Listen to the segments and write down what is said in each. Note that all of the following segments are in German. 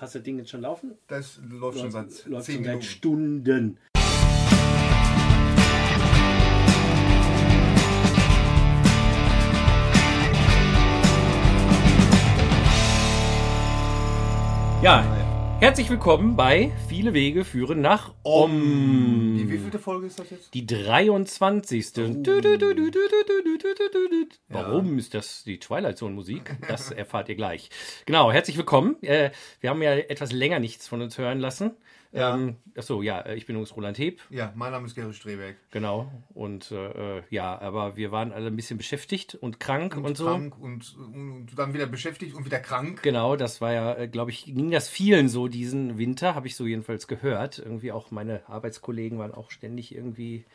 Hast du das Ding jetzt schon laufen? Das läuft schon seit läuft 10 schon seit. Stunden. Ja, Herzlich willkommen bei Viele Wege führen nach Om. Die wievielte Folge ist das jetzt? Die 23. Warum ist das die Twilight Zone Musik? Das erfahrt ihr gleich. Genau, herzlich willkommen. Wir haben ja etwas länger nichts von uns hören lassen. Ja. Ähm, achso, ja, äh, ich bin übrigens Roland Heb, Ja, mein Name ist Gary Strebeck. genau. Und äh, äh, ja, aber wir waren alle ein bisschen beschäftigt und krank und, so. Krank und, und dann wieder beschäftigt und wieder krank. Genau, das war ja, glaube ich, ging das vielen so diesen Winter, habe ich so jedenfalls gehört. Irgendwie auch meine Arbeitskollegen waren auch ständig irgendwie,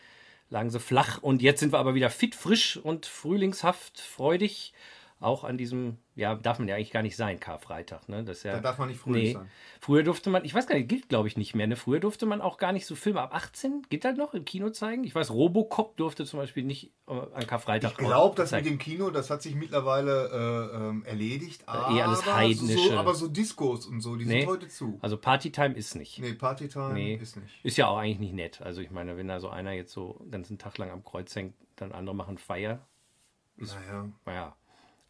lagen so flach. Und jetzt sind wir aber wieder fit, frisch und frühlingshaft, freudig. Auch an diesem, ja, darf man ja eigentlich gar nicht sein, Karfreitag. Ne? Das ist ja, Da darf man nicht fröhlich nee. sein. Früher durfte man, ich weiß gar nicht, gilt glaube ich nicht mehr. Ne? Früher durfte man auch gar nicht so Filme ab 18, geht das noch im Kino zeigen? Ich weiß, Robocop durfte zum Beispiel nicht äh, an Karfreitag Ich glaube, das mit dem Kino, das hat sich mittlerweile äh, ähm, erledigt. Aber, eh alles Heidnische. So, aber so Discos und so, die Nee. sind heute zu. Also Partytime ist nicht. Nee, Partytime Nee. ist nicht. Ist ja auch eigentlich nicht nett. Also ich meine, wenn da so einer jetzt so den ganzen Tag lang am Kreuz hängt, dann andere machen Feier. Naja, Naja.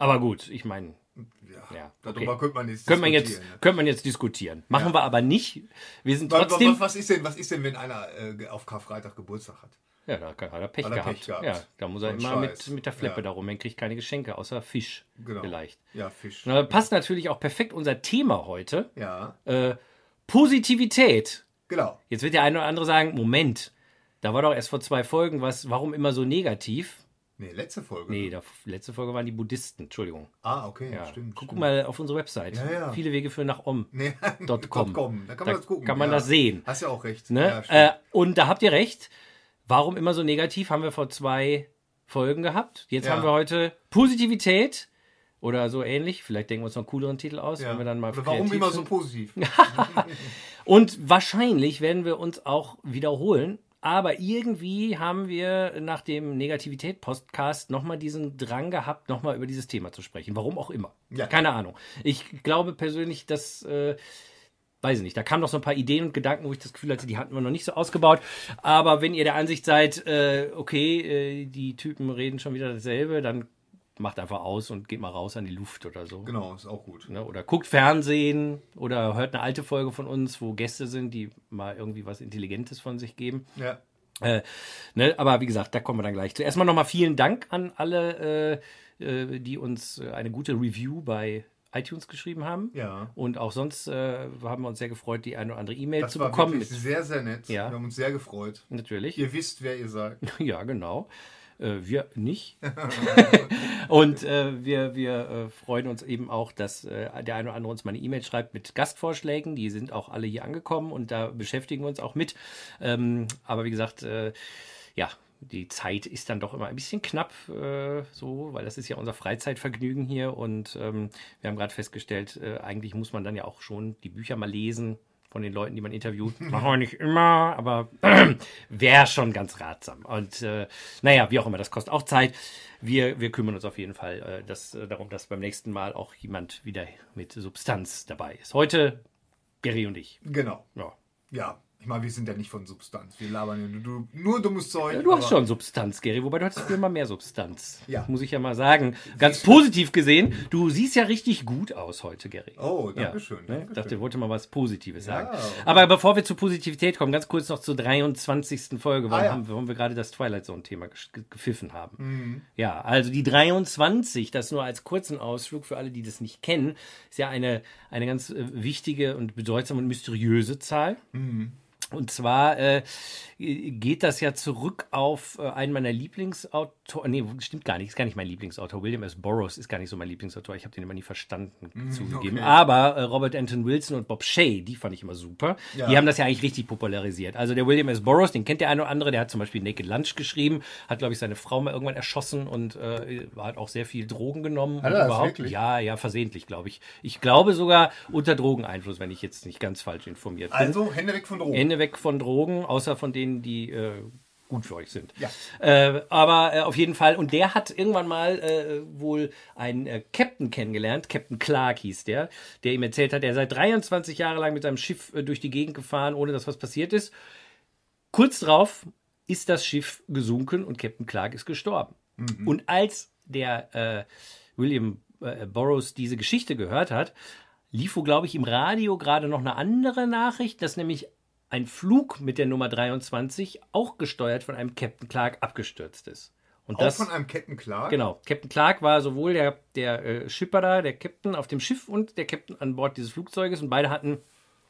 Aber gut, ich meine, ja. Ja, Darüber okay. könnte man jetzt könnte man jetzt, diskutieren, ne? könnte man jetzt diskutieren. Machen wir aber nicht. Wir sind Was, was, trotzdem. was, ist denn, was ist denn, wenn einer äh, auf Karfreitag Geburtstag hat? Ja, da hat er Pech Hat er gehabt. Pech gehabt. Ja, da muss er So ein immer mit, mit der Fleppe Ja. darum. Er kriegt keine Geschenke, außer Fisch. Genau. Vielleicht. Ja, Fisch. Na, passt natürlich auch perfekt unser Thema heute. Ja, Äh, Positivität. genau. Jetzt wird der eine oder andere sagen, Moment, da war doch erst vor zwei Folgen was, warum immer so negativ? Nee, letzte Folge. Nee, da, letzte Folge waren die Buddhisten, Entschuldigung. Ah, okay, Ja. stimmt. Guck stimmt. mal auf unsere Website. Ja, ja. Viele Wege führen nach Om. Nee. Da kann man Da das gucken. kann man das sehen. Hast ja auch recht. Ne? Äh, und da habt ihr recht. Warum immer so negativ? Haben wir vor zwei Folgen gehabt. Jetzt haben wir heute Positivität oder so ähnlich. Vielleicht denken wir uns noch einen cooleren Titel aus, ja. wenn wir dann mal Oder warum immer sind. so positiv? Und wahrscheinlich werden wir uns auch wiederholen. Aber irgendwie haben wir nach dem Negativität-Podcast nochmal diesen Drang gehabt, nochmal über dieses Thema zu sprechen. Warum auch immer. Ja. Keine Ahnung. Ich glaube persönlich, dass, äh, weiß ich nicht, da kamen noch so ein paar Ideen und Gedanken, wo ich das Gefühl hatte, die hatten wir noch nicht so ausgebaut. Aber wenn ihr der Ansicht seid, äh, okay, äh, die Typen reden schon wieder dasselbe, dann macht einfach aus und geht mal raus an die Luft oder so. Genau, ist auch gut. Ne? Oder guckt Fernsehen oder hört eine alte Folge von uns, wo Gäste sind, die mal irgendwie was Intelligentes von sich geben. Ja. Äh, ne? Aber wie gesagt, da kommen wir dann gleich zu. Erstmal nochmal vielen Dank an alle, äh, äh, die uns äh, eine gute Review bei iTunes geschrieben haben. Ja. Und auch sonst äh, haben wir uns sehr gefreut, die eine oder andere E-Mail Das zu war bekommen. Mit, sehr, sehr nett. Ja. Wir haben uns sehr gefreut. natürlich. Ihr wisst, wer ihr seid. Ja, genau. Äh, wir nicht. und äh, wir, wir äh, freuen uns eben auch, dass äh, der eine oder andere uns mal eine E-Mail schreibt mit Gastvorschlägen. Die sind auch alle hier angekommen und da beschäftigen wir uns auch mit. Ähm, aber wie gesagt, äh, ja, die Zeit ist dann doch immer ein bisschen knapp, äh, so, weil das ist ja unser Freizeitvergnügen hier und ähm, wir haben gerade festgestellt, äh, eigentlich muss man dann ja auch schon die Bücher mal lesen von den Leuten, die man interviewt. Machen wir nicht immer, aber wäre schon ganz ratsam. Und äh, naja, wie auch immer, das kostet auch Zeit. Wir, wir kümmern uns auf jeden Fall äh, das, äh, darum, dass beim nächsten Mal auch jemand wieder mit Substanz dabei ist. Heute Gary und ich. Genau. Ja. Ja. Ich meine, wir sind ja nicht von Substanz. Wir labern ja nur, nur dummes Zeug. Du hast schon Substanz, Gary, wobei du hattest früher mal mehr Substanz. Ja. Muss ich ja mal sagen. Ganz positiv gesehen, du siehst ja richtig gut aus heute, Gary. Oh, danke schön. Ne? Danke Ich dachte, schön. ich wollte mal was Positives sagen. okay. Aber bevor wir zur Positivität kommen, ganz kurz noch zur 23. Folge, warum, Ah, ja. haben, warum wir gerade das Twilight Zone-Thema gepfiffen haben. Mhm. Ja, also die 23, das nur als kurzen Ausflug für alle, die das nicht kennen, ist ja eine, eine ganz äh, wichtige und bedeutsame und mysteriöse Zahl. Mhm. Und zwar äh, geht das ja zurück auf äh, einen meiner Lieblingsautoren. Nee, stimmt gar nicht, ist gar nicht mein Lieblingsautor. William S. Burroughs ist gar nicht so mein Lieblingsautor. Ich habe den immer nie verstanden zugegeben. okay. Aber äh, Robert Anton Wilson und Bob Shea, die fand ich immer super. Ja. Die haben das ja eigentlich richtig popularisiert. Also der William S. Burroughs, den kennt der eine oder andere, der hat zum Beispiel Naked Lunch geschrieben, hat, glaube ich, seine Frau mal irgendwann erschossen und äh, hat auch sehr viel Drogen genommen. Hat und er das wirklich? Ja, ja, versehentlich, glaube ich. Ich glaube sogar unter Drogeneinfluss, wenn ich jetzt nicht ganz falsch informiert bin. Also, weg von Drogen. Weg von Drogen, außer von denen, die äh, gut für euch sind. Ja. Äh, aber äh, auf jeden Fall, und der hat irgendwann mal äh, wohl einen äh, Captain kennengelernt, Captain Clark hieß der, der ihm erzählt hat, er sei 23 Jahre lang mit seinem Schiff äh, durch die Gegend gefahren, ohne dass was passiert ist. Kurz darauf ist das Schiff gesunken und Captain Clark ist gestorben. Und als der äh, William Burroughs diese Geschichte gehört hat, lief wohl, glaube ich, im Radio gerade noch eine andere Nachricht, dass nämlich ein Flug mit der Nummer 23 auch gesteuert von einem Captain Clark abgestürzt ist. Und Auch von einem Captain Clark? Genau. Captain Clark war sowohl der, der äh, Schipper da, der Captain auf dem Schiff und der Captain an Bord dieses Flugzeuges. Und beide hatten,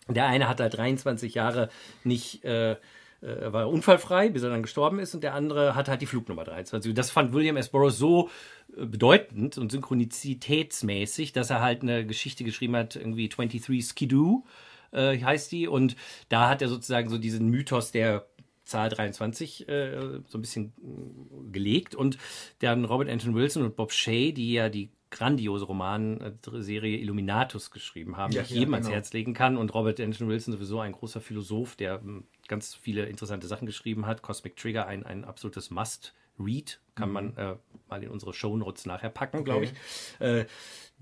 der eine hat halt 23 Jahre nicht, äh, äh, war unfallfrei, bis er dann gestorben ist. Und der andere hat halt die Flugnummer 23. Und das fand William S. Burroughs so äh, bedeutend und synchronizitätsmäßig, dass er halt eine Geschichte geschrieben hat, irgendwie 23 Skidoo äh, heißt die. Und da hat er sozusagen so diesen Mythos der Zahl 23 äh, so ein bisschen äh, gelegt. Und dann Robert Anton Wilson und Bob Shea, die ja die grandiose Romanserie Illuminatus geschrieben haben, Ja, die ich ja, jedem ans genau. Herz legen kann. Und Robert Anton Wilson sowieso ein großer Philosoph, der ähm, ganz viele interessante Sachen geschrieben hat. Cosmic Trigger, ein, ein absolutes Must-Read, kann man äh, mal in unsere Shownotes nachher packen, glaube ich. Äh,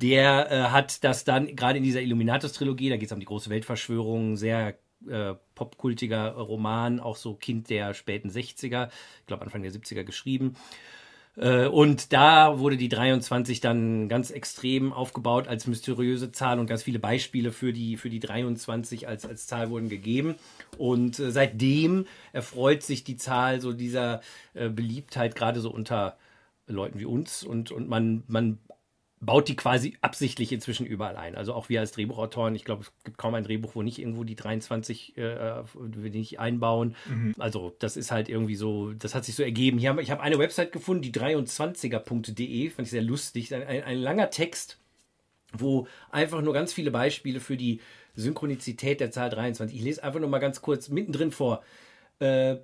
der äh, hat das dann gerade in dieser Illuminatus-Trilogie, da geht es um die große Weltverschwörung, sehr äh, popkultiger Roman, auch so Kind der späten 60er, ich glaube Anfang der 70er geschrieben. Äh, Und da wurde die 23 dann ganz extrem aufgebaut als mysteriöse Zahl und ganz viele Beispiele für die, für die 23 als, als Zahl wurden gegeben. Und äh, seitdem erfreut sich die Zahl so dieser äh, Beliebtheit, gerade so unter Leuten wie uns. Und, und man, man baut die quasi absichtlich inzwischen überall ein. Also auch wir als Drehbuchautoren, ich glaube, es gibt kaum ein Drehbuch, wo nicht irgendwo die 23 äh, nicht einbauen. Also das ist halt irgendwie so, das hat sich so ergeben. Hier haben, ich habe eine Website gefunden, die 23er.de, fand ich sehr lustig. Ein, ein, ein langer Text, wo einfach nur ganz viele Beispiele für die Synchronizität der Zahl 23. Ich lese einfach nur mal ganz kurz mittendrin vor. Äh,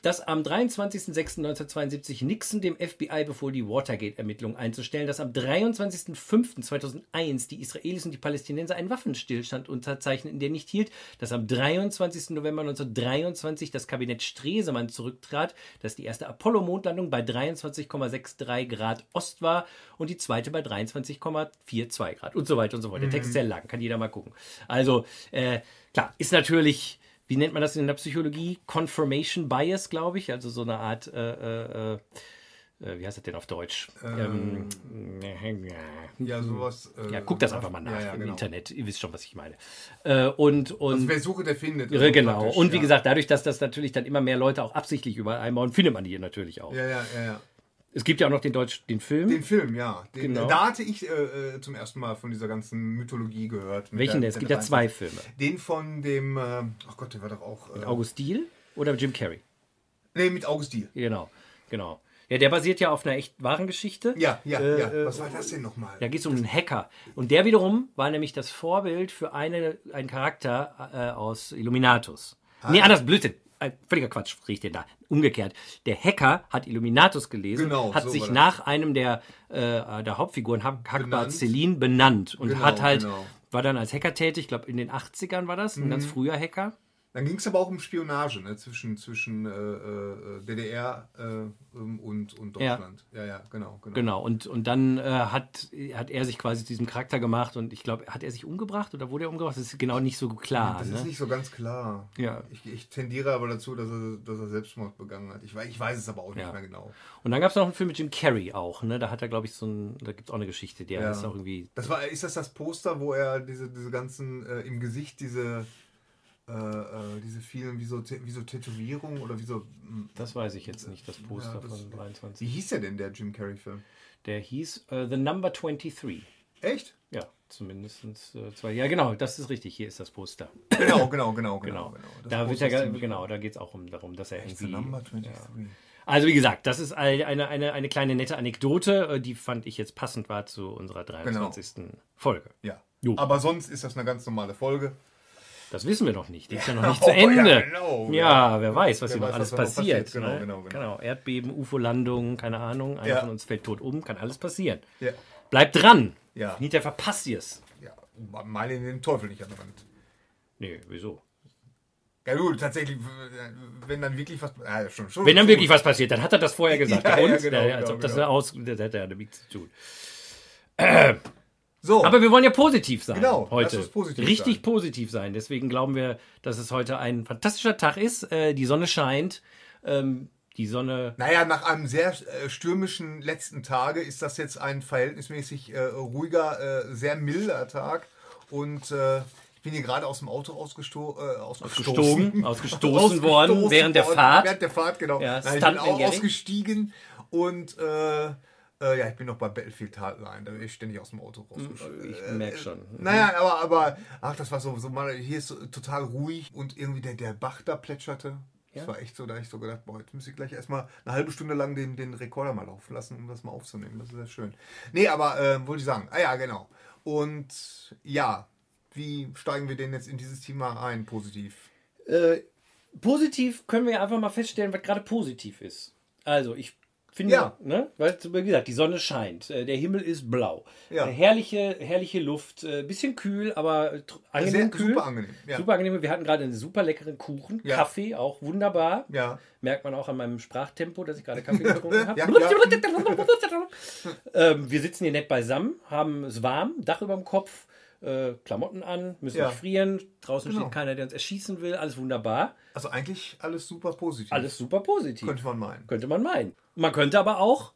dass am 23.06.1972 Nixon dem FBI befohl, die Watergate-Ermittlungen einzustellen, dass am 23.05.2001 die Israelis und die Palästinenser einen Waffenstillstand unterzeichneten, der nicht hielt, dass am 23. November 1923 das Kabinett Stresemann zurücktrat, dass die erste Apollo-Mondlandung bei 23,63 Grad Ost war und die zweite bei 23,42 Grad und so weiter und so fort. Der Text ist sehr lang, kann jeder mal gucken. Also, äh, klar, ist natürlich wie nennt man das in der Psychologie? Confirmation Bias, glaube ich. Also so eine Art, äh, äh, äh, wie heißt das denn auf Deutsch? Ähm, Ja, sowas. äh, ja, guck das einfach mal nach ja, ja, im genau. Internet. Ihr wisst schon, was ich meine. Äh, und und Also wer suche, der findet. Also genau. Und wie ja. gesagt, dadurch, dass das natürlich dann immer mehr Leute auch absichtlich überall einbauen, findet man die hier natürlich auch. Ja, ja, ja, ja. Es gibt ja auch noch den Deutsch, den Film. Den Film, ja. Den, Genau. Da hatte ich äh, äh, zum ersten Mal von dieser ganzen Mythologie gehört. mit Welchen denn? der- Es gibt ja 23. zwei Filme. Den von dem, äh, ach Gott, der war doch auch. Äh, August Diehl oder Jim Carrey. nee, mit August Diehl. Genau, genau. Ja, der basiert ja auf einer echt wahren Geschichte. Ja, ja, Äh, ja. äh, Was war das denn nochmal? Da geht es um einen Hacker. Und der wiederum war nämlich das Vorbild für eine, einen Charakter äh, aus Illuminatus. Nee, anders, Blödsinn. Ein völliger Quatsch, riecht den da. Umgekehrt. Der Hacker hat Illuminatus gelesen, Genau, hat so sich nach einem der, äh, der Hauptfiguren, Hak- Hakbar Benannt. Celine, benannt. Und Genau, hat halt, genau. war dann als Hacker tätig, ich glaube in den 80ern war das, ein Mhm. ganz früher Hacker. Dann ging es aber auch um Spionage ne? zwischen, zwischen äh, äh, DDR äh, ähm, und, und Ja. Deutschland. Ja, ja, genau. genau. Genau, und, und dann äh, hat, hat er sich quasi zu diesem Charakter gemacht und ich glaube, hat er sich umgebracht oder wurde er umgebracht? Das ist genau nicht so klar. Das ne? ist nicht so ganz klar. Ja. Ich, ich tendiere aber dazu, dass er, dass er Selbstmord begangen hat. Ich weiß, ich weiß es aber auch nicht Ja. mehr genau. Und dann gab es noch einen Film mit Jim Carrey auch, ne? Da hat er, glaube ich, so ein, da gibt es auch eine Geschichte, der Ja. ist auch irgendwie. Das war, ist das das Poster, wo er diese, diese ganzen äh, im Gesicht diese äh, äh, diese vielen wie so, wie so Tätowierungen oder wie so mh, Das weiß ich jetzt nicht, das Poster Ja, das- von wie 23. hieß der denn der Jim Carrey Film? Der hieß äh, The Number 23. Echt? Ja, zumindest äh, zwei. Ja, genau, das ist richtig. Hier ist das Poster. Genau, genau, genau, genau. Genau. genau. Da wird ja, genau, da geht es auch um darum, dass er Echt, the irgendwie. number 23. Also wie gesagt, das ist eine, eine, eine, eine kleine nette Anekdote, äh, die fand ich jetzt passend war zu unserer 23. Folge. Ja. Jo. Aber sonst ist das eine ganz normale Folge. Das wissen wir noch nicht. Die ist ja noch nicht Oh, zu ja, Ende. genau. Ja, wer weiß, was Wer hier noch alles passiert. passiert. Genau, ne? genau, genau. Erdbeben, UFO-Landung, keine Ahnung. Einer Ja. von uns fällt tot um, kann alles passieren. Ja. Bleibt dran. Ja. Nicht der verpasst ihr's. ja. Mal in den Teufel nicht an der Wand. Nee, wieso? Ja gut, tatsächlich, wenn dann wirklich was, ah, schon, schon, wenn dann wirklich was passiert, dann hat er das vorher gesagt. ja, ja, genau, ja, als genau, ob das genau. aus, das hätte er damit zu tun. Äh, so. Aber wir wollen ja positiv sein genau, heute. Positiv Richtig sein. positiv sein. Deswegen glauben wir, dass es heute ein fantastischer Tag ist. Äh, die Sonne scheint. Ähm, die Sonne. Naja, nach einem sehr äh, stürmischen letzten Tage ist das jetzt ein verhältnismäßig äh, ruhiger, äh, sehr milder Tag. Und äh, ich bin hier gerade aus dem Auto ausgesto äh, ausgestoßen, ausgestoßen worden während der Fahrt. Während der Fahrt, genau. Ja, Nein, ich bin auch ausgestiegen und äh, ja, ich bin noch bei Battlefield Hardline, da bin ich ständig aus dem Auto raus. Hm, ich äh, merke schon. Mhm. Naja, aber, aber, ach, das war so, so mal, hier ist so, total ruhig und irgendwie der, der Bach da plätscherte. Das ja. war echt so, da habe ich so gedacht, boah, jetzt muss ich gleich erstmal eine halbe Stunde lang den, den Rekorder mal laufen lassen, um das mal aufzunehmen. Das ist sehr schön. Nee, aber äh, wollte ich sagen. Ah ja, genau. Und ja, wie steigen wir denn jetzt in dieses Thema ein, positiv? Äh, positiv können wir einfach mal feststellen, was gerade positiv ist. Also, ich Finde ja. ich, ne? Weil, wie gesagt, die Sonne scheint, äh, der Himmel ist blau. Ja. Äh, herrliche, herrliche Luft, äh, bisschen kühl, aber angenehm Sehr, kühl. Super angenehm. Ja. Super angenehm. Wir hatten gerade einen super leckeren Kuchen, ja. Kaffee, auch wunderbar. Ja. Merkt man auch an meinem Sprachtempo, dass ich gerade Kaffee getrunken habe. ähm, wir sitzen hier nett beisammen, haben es warm, Dach über dem Kopf äh, Klamotten an, müssen ja. nicht frieren, draußen genau. steht keiner, der uns erschießen will, alles wunderbar. Also eigentlich alles super positiv. Alles super positiv. Könnte man meinen. Könnte man meinen. Man könnte aber auch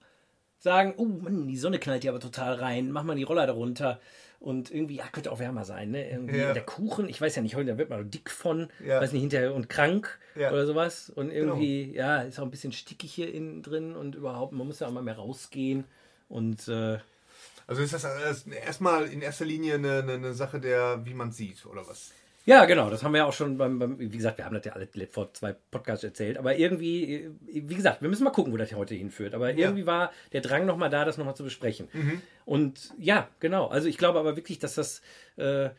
sagen, oh Mann, die Sonne knallt hier aber total rein, mach mal die Roller darunter. Und irgendwie, ja, könnte auch wärmer sein, ne? Irgendwie ja. der Kuchen, ich weiß ja nicht, heute wird man dick von, ja. weiß nicht, hinterher und krank ja. oder sowas. Und irgendwie, genau. ja, ist auch ein bisschen stickig hier innen drin und überhaupt, man muss ja auch mal mehr rausgehen. Und äh, also ist das erstmal in erster Linie eine, eine Sache der, wie man sieht, oder was? Ja, genau, das haben wir ja auch schon beim, beim, wie gesagt, wir haben das ja alle vor zwei Podcasts erzählt, aber irgendwie, wie gesagt, wir müssen mal gucken, wo das heute hinführt. Aber ja. irgendwie war der Drang nochmal da, das nochmal zu besprechen. Mhm. Und ja, genau, also ich glaube aber wirklich, dass das, äh,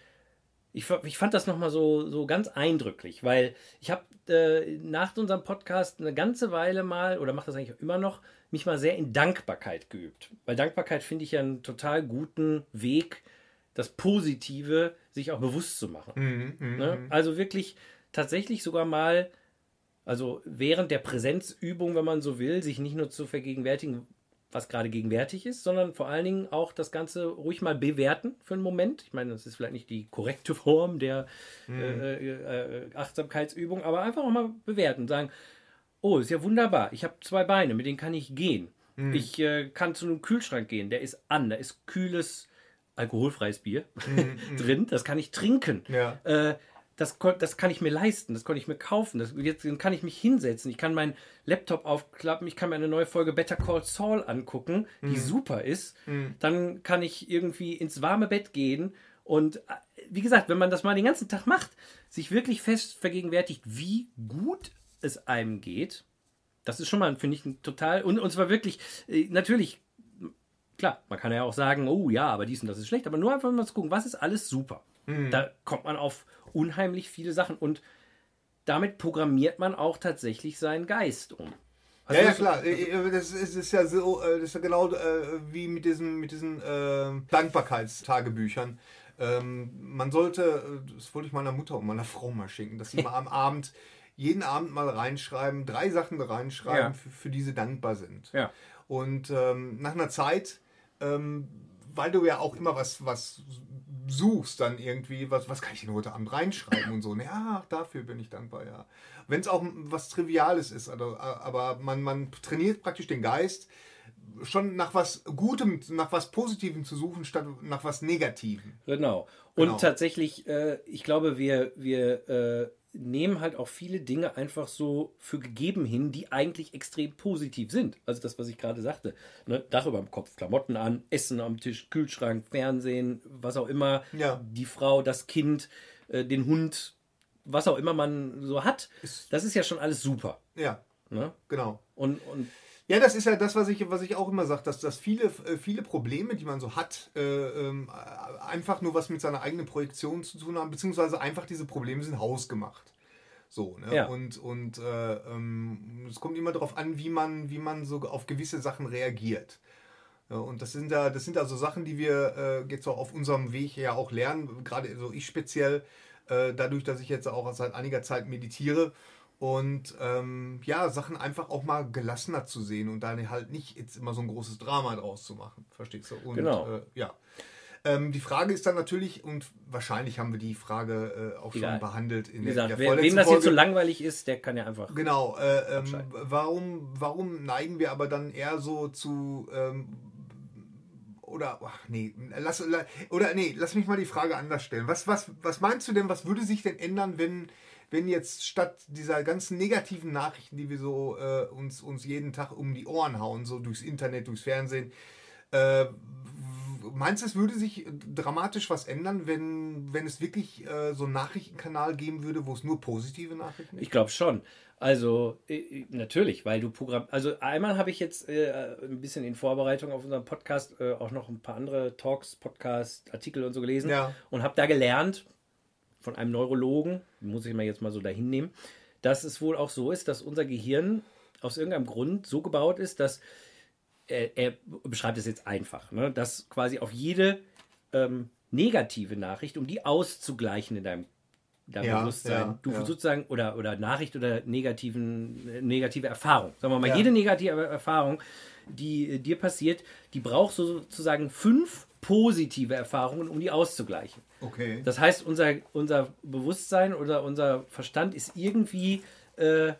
ich, ich fand das nochmal so, so ganz eindrücklich, weil ich habe äh, nach unserem Podcast eine ganze Weile mal, oder mache das eigentlich immer noch, mich mal sehr in Dankbarkeit geübt. Weil Dankbarkeit finde ich ja einen total guten Weg, das Positive sich auch bewusst zu machen. Mhm ne? Mhm. Also wirklich tatsächlich sogar mal, also während der Präsenzübung, wenn man so will, sich nicht nur zu vergegenwärtigen, was gerade gegenwärtig ist, sondern vor allen Dingen auch das Ganze ruhig mal bewerten für einen Moment. Ich meine, das ist vielleicht nicht die korrekte Form der äh, äh, äh Achtsamkeitsübung, aber einfach auch mal bewerten, sagen, oh, ist ja wunderbar, ich habe zwei Beine, mit denen kann ich gehen. Mhm. Ich äh, kann zu einem Kühlschrank gehen, der ist an, da ist kühles, alkoholfreies Bier mhm, mhm. drin, das kann ich trinken. Ja. Äh, das, das kann ich mir leisten, das konnte ich mir kaufen, das, jetzt kann ich mich hinsetzen, ich kann meinen Laptop aufklappen, ich kann mir eine neue Folge Better Call Saul angucken, die mhm. super ist. Mhm. Dann kann ich irgendwie ins warme Bett gehen und äh, wie gesagt, wenn man das mal den ganzen Tag macht, sich wirklich fest vergegenwärtigt, wie gut es einem geht. Das ist schon mal, finde ich, ein total. Und, und zwar wirklich, äh, natürlich, klar, man kann ja auch sagen, oh ja, aber dies und das ist schlecht, aber nur einfach mal zu gucken, was ist alles super. Mhm. Da kommt man auf unheimlich viele Sachen und damit programmiert man auch tatsächlich seinen Geist um. Also ja, ja, klar. Äh, äh, das ist, ist, ja so, das ist ja genau wie mit diesen, mit diesen äh, Dankbarkeitstagebüchern. Ähm, man sollte, das wollte ich meiner Mutter und meiner Frau mal schenken, dass sie mal am Abend jeden Abend mal reinschreiben, drei Sachen reinschreiben, ja. für, für die sie dankbar sind. Ja. Und ähm, nach einer Zeit, ähm, weil du ja auch immer was, was suchst, dann irgendwie, was, was kann ich denn heute Abend reinschreiben und so. Ja, dafür bin ich dankbar, ja. Wenn es auch was Triviales ist, also, aber man, man trainiert praktisch den Geist, schon nach was Gutem, nach was Positivem zu suchen, statt nach was Negativem. Genau. Und genau. tatsächlich, äh, ich glaube, wir, wir äh, nehmen halt auch viele Dinge einfach so für gegeben hin, die eigentlich extrem positiv sind. Also das, was ich gerade sagte. Ne? Dach über dem Kopf, Klamotten an, Essen am Tisch, Kühlschrank, Fernsehen, was auch immer. Ja. Die Frau, das Kind, äh, den Hund, was auch immer man so hat. Das ist ja schon alles super. Ja. Ne? Genau. Und, und ja, das ist ja das, was ich, was ich auch immer sage, dass, dass viele, äh, viele Probleme, die man so hat, äh, ähm, einfach nur was mit seiner eigenen Projektion zu tun haben, beziehungsweise einfach diese Probleme sind hausgemacht. So, ne? Ja. Und, und äh, ähm, es kommt immer darauf an, wie man, wie man so auf gewisse Sachen reagiert. Ja, und das sind ja, das sind also Sachen, die wir äh, jetzt auch auf unserem Weg ja auch lernen, gerade so ich speziell, Äh, dadurch, dass ich jetzt auch seit einiger Zeit meditiere und ähm, ja, Sachen einfach auch mal gelassener zu sehen und dann halt nicht jetzt immer so ein großes Drama draus zu machen. Verstehst du? Und, Genau. Äh, ja. Ähm, die Frage ist dann natürlich, und wahrscheinlich haben wir die Frage äh, auch schon Egal. behandelt in Wie der, gesagt, der vorletzten wem das jetzt so langweilig ist, der kann ja einfach. Genau, äh, ähm, warum, warum neigen wir aber dann eher so zu ähm, oder ach, nee, lass, la- oder nee, lass mich mal die Frage anders stellen. Was, was, was meinst du denn, was würde sich denn ändern, wenn, wenn jetzt statt dieser ganzen negativen Nachrichten, die wir so äh, uns, uns jeden Tag um die Ohren hauen, so durchs Internet, durchs Fernsehen, äh, meinst du, es würde sich dramatisch was ändern, wenn, wenn es wirklich äh, so einen Nachrichtenkanal geben würde, wo es nur positive Nachrichten gibt? Ich glaube schon. Also natürlich, weil du Programm. Also einmal habe ich jetzt äh, ein bisschen in Vorbereitung auf unseren Podcast äh, auch noch ein paar andere Talks, Podcast, Artikel und so gelesen Ja. und habe da gelernt von einem Neurologen, muss ich mal jetzt mal so dahin nehmen, dass es wohl auch so ist, dass unser Gehirn aus irgendeinem Grund so gebaut ist, dass er, er beschreibt es jetzt einfach, ne, dass quasi auf jede ähm, negative Nachricht, um die auszugleichen in deinem, deinem Ja, Bewusstsein, ja, du ja. sozusagen oder, oder Nachricht oder negativen, äh, negative Erfahrung. Sagen wir mal, jede negative Erfahrung, die äh, dir passiert, die braucht so sozusagen fünf positive Erfahrungen, um die auszugleichen. Okay. Das heißt, unser, unser Bewusstsein oder unser Verstand ist irgendwie äh,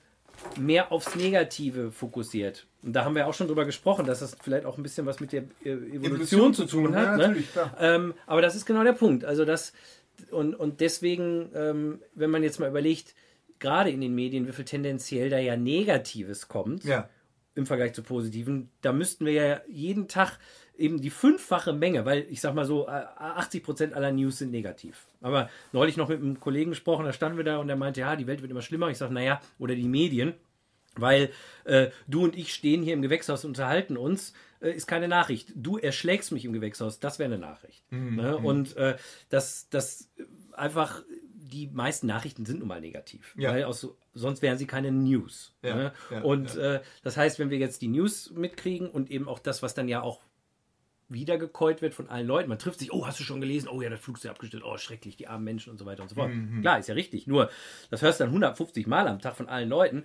mehr aufs Negative fokussiert. Und da haben wir auch schon drüber gesprochen, dass das vielleicht auch ein bisschen was mit der äh, Evolution, zu tun hat. Ja, ne? Ähm, aber das ist genau der Punkt. Also das und, und deswegen, ähm, wenn man jetzt mal überlegt, gerade in den Medien, wie viel tendenziell da ja Negatives kommt Ja. im Vergleich zu Positiven, da müssten wir ja jeden Tag eben die fünffache Menge, weil ich sag mal so, äh, 80 Prozent aller News sind negativ. Aber neulich noch mit einem Kollegen gesprochen, da standen wir da und der meinte, ja, die Welt wird immer schlimmer. Ich sage, naja, oder die Medien, weil äh, du und ich stehen hier im Gewächshaus und unterhalten uns, äh, ist keine Nachricht. Du erschlägst mich im Gewächshaus, das wäre eine Nachricht. Mhm, Ne? Und äh, das, das einfach, die meisten Nachrichten sind nun mal negativ. Ja. Weil aus, sonst wären sie keine News. Ja, Ne? ja, und. Äh, das heißt, wenn wir jetzt die News mitkriegen und eben auch das, was dann ja auch wiedergekäut wird von allen Leuten. Man trifft sich, oh, hast du schon gelesen? Oh ja, das Flugzeug abgestürzt, oh, schrecklich, die armen Menschen und so weiter und so fort. Mhm. Klar, ist ja richtig. Nur, das hörst du dann 150 Mal am Tag von allen Leuten.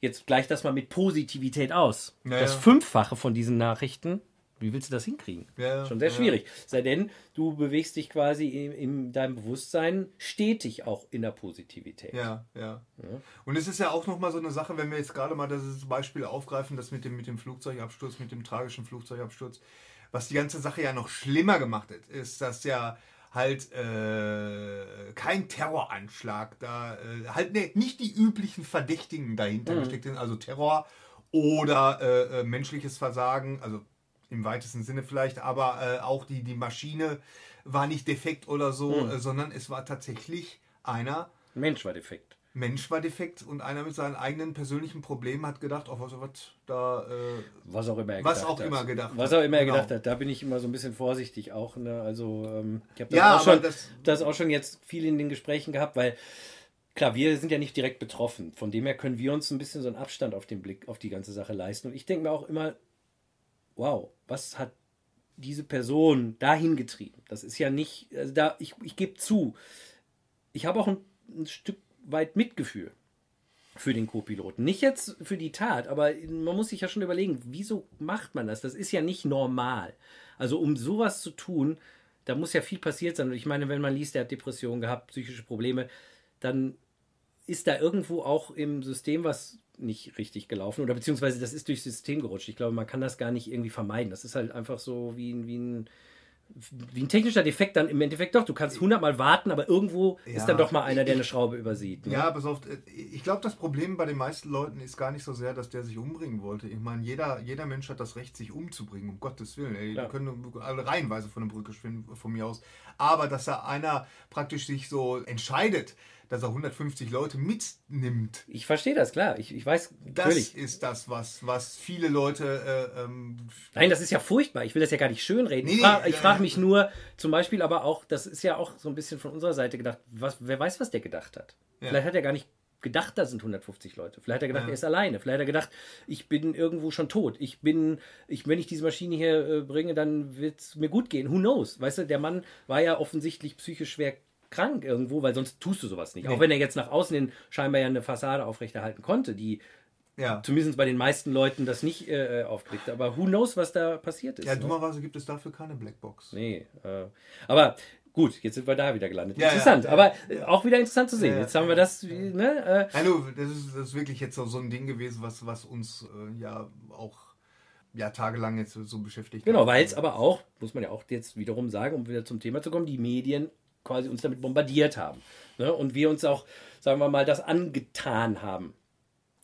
Jetzt gleich das mal mit Positivität aus. Ja, das ja. Fünffache von diesen Nachrichten, wie willst du das hinkriegen? Ja, Schon sehr ja. schwierig. Sei denn, du bewegst dich quasi in, in deinem Bewusstsein stetig auch in der Positivität. Ja, ja. Und es ist ja auch nochmal so eine Sache, wenn wir jetzt gerade mal das Beispiel aufgreifen, das mit dem, mit dem Flugzeugabsturz, mit dem tragischen Flugzeugabsturz, was die ganze Sache ja noch schlimmer gemacht hat, ist, dass ja halt äh, kein Terroranschlag da, äh, halt ne, nicht die üblichen Verdächtigen dahinter gesteckt sind, also Terror oder äh, äh, menschliches Versagen, also im weitesten Sinne vielleicht, aber äh, auch die, die Maschine war nicht defekt oder so, äh, sondern es war tatsächlich einer, Mensch war defekt. Mensch war defekt und einer mit seinen eigenen persönlichen Problemen hat gedacht, oh, was, was da, äh, Was auch immer er Was gedacht auch hat. immer gedacht Was auch immer er genau. gedacht hat. Da bin ich immer so ein bisschen vorsichtig auch. Ne? Also ähm, ich habe das, Ja, auch schon, das- das, auch schon jetzt viel in den Gesprächen gehabt, weil klar, wir sind ja nicht direkt betroffen. Von dem her können wir uns ein bisschen so einen Abstand auf den Blick auf die ganze Sache leisten. Und ich denke mir auch immer, wow, was hat diese Person dahin getrieben? Das ist ja nicht, also da, ich, ich gebe zu, ich habe auch ein, ein Stück weit Mitgefühl für den Co-Piloten. Nicht jetzt für die Tat, aber man muss sich ja schon überlegen, wieso macht man das? Das ist ja nicht normal. Also um sowas zu tun, da muss ja viel passiert sein. Und ich meine, wenn man liest, der hat Depressionen gehabt, psychische Probleme, dann ist da irgendwo auch im System was nicht richtig gelaufen oder beziehungsweise das ist durchs System gerutscht. Ich glaube, man kann das gar nicht irgendwie vermeiden. Das ist halt einfach so wie, wie ein wie ein technischer Defekt dann im Endeffekt doch. Du kannst hundertmal warten, aber irgendwo Ja, ist dann doch mal einer, der eine Schraube übersieht. Ne? Ja, pass auf, äh, ich glaube, das Problem bei den meisten Leuten ist gar nicht so sehr, dass der sich umbringen wollte. Ich meine, jeder, jeder Mensch hat das Recht, sich umzubringen, um Gottes Willen. Ey, Ja. Die können alle reihenweise von der Brücke schwimmen, von mir aus. Aber dass da einer praktisch sich so entscheidet, dass er 150 Leute mitnimmt, Ich verstehe das, klar. Ich, ich weiß, das natürlich. ist das, was, was viele Leute äh, ähm, Nein, das ist ja furchtbar. Ich will das ja gar nicht schönreden. Nee, ich frage nee, frag mich nur, zum Beispiel aber auch, das ist ja auch so ein bisschen von unserer Seite gedacht, was, wer weiß, was der gedacht hat. Ja. Vielleicht hat er gar nicht gedacht, da sind 150 Leute. Vielleicht hat er gedacht, Ja. er ist alleine. Vielleicht hat er gedacht, ich bin irgendwo schon tot. Ich bin, ich, wenn ich diese Maschine hier äh, bringe, dann wird es mir gut gehen. Who knows? Weißt du, der Mann war ja offensichtlich psychisch schwer krank irgendwo, weil sonst tust du sowas nicht. Nee. Auch wenn er jetzt nach außen hin scheinbar ja eine Fassade aufrechterhalten konnte, die ja. zumindest bei den meisten Leuten das nicht äh, aufkriegt. Aber who knows, was da passiert ist. Ja, ne? dummerweise gibt es dafür keine Blackbox. Nee. Äh, aber Gut, jetzt sind wir da wieder gelandet. Ja, interessant, ja, ja, aber auch wieder interessant zu sehen. jetzt haben wir das. Ne, äh, Hallo, das ist, das ist wirklich jetzt so, so ein Ding gewesen, was, was uns äh, ja auch ja, tagelang jetzt so beschäftigt. Genau, weil es aber auch, muss man ja auch jetzt wiederum sagen, um wieder zum Thema zu kommen, die Medien quasi uns damit bombardiert haben. Ne? Und wir uns auch, sagen wir mal, das angetan haben.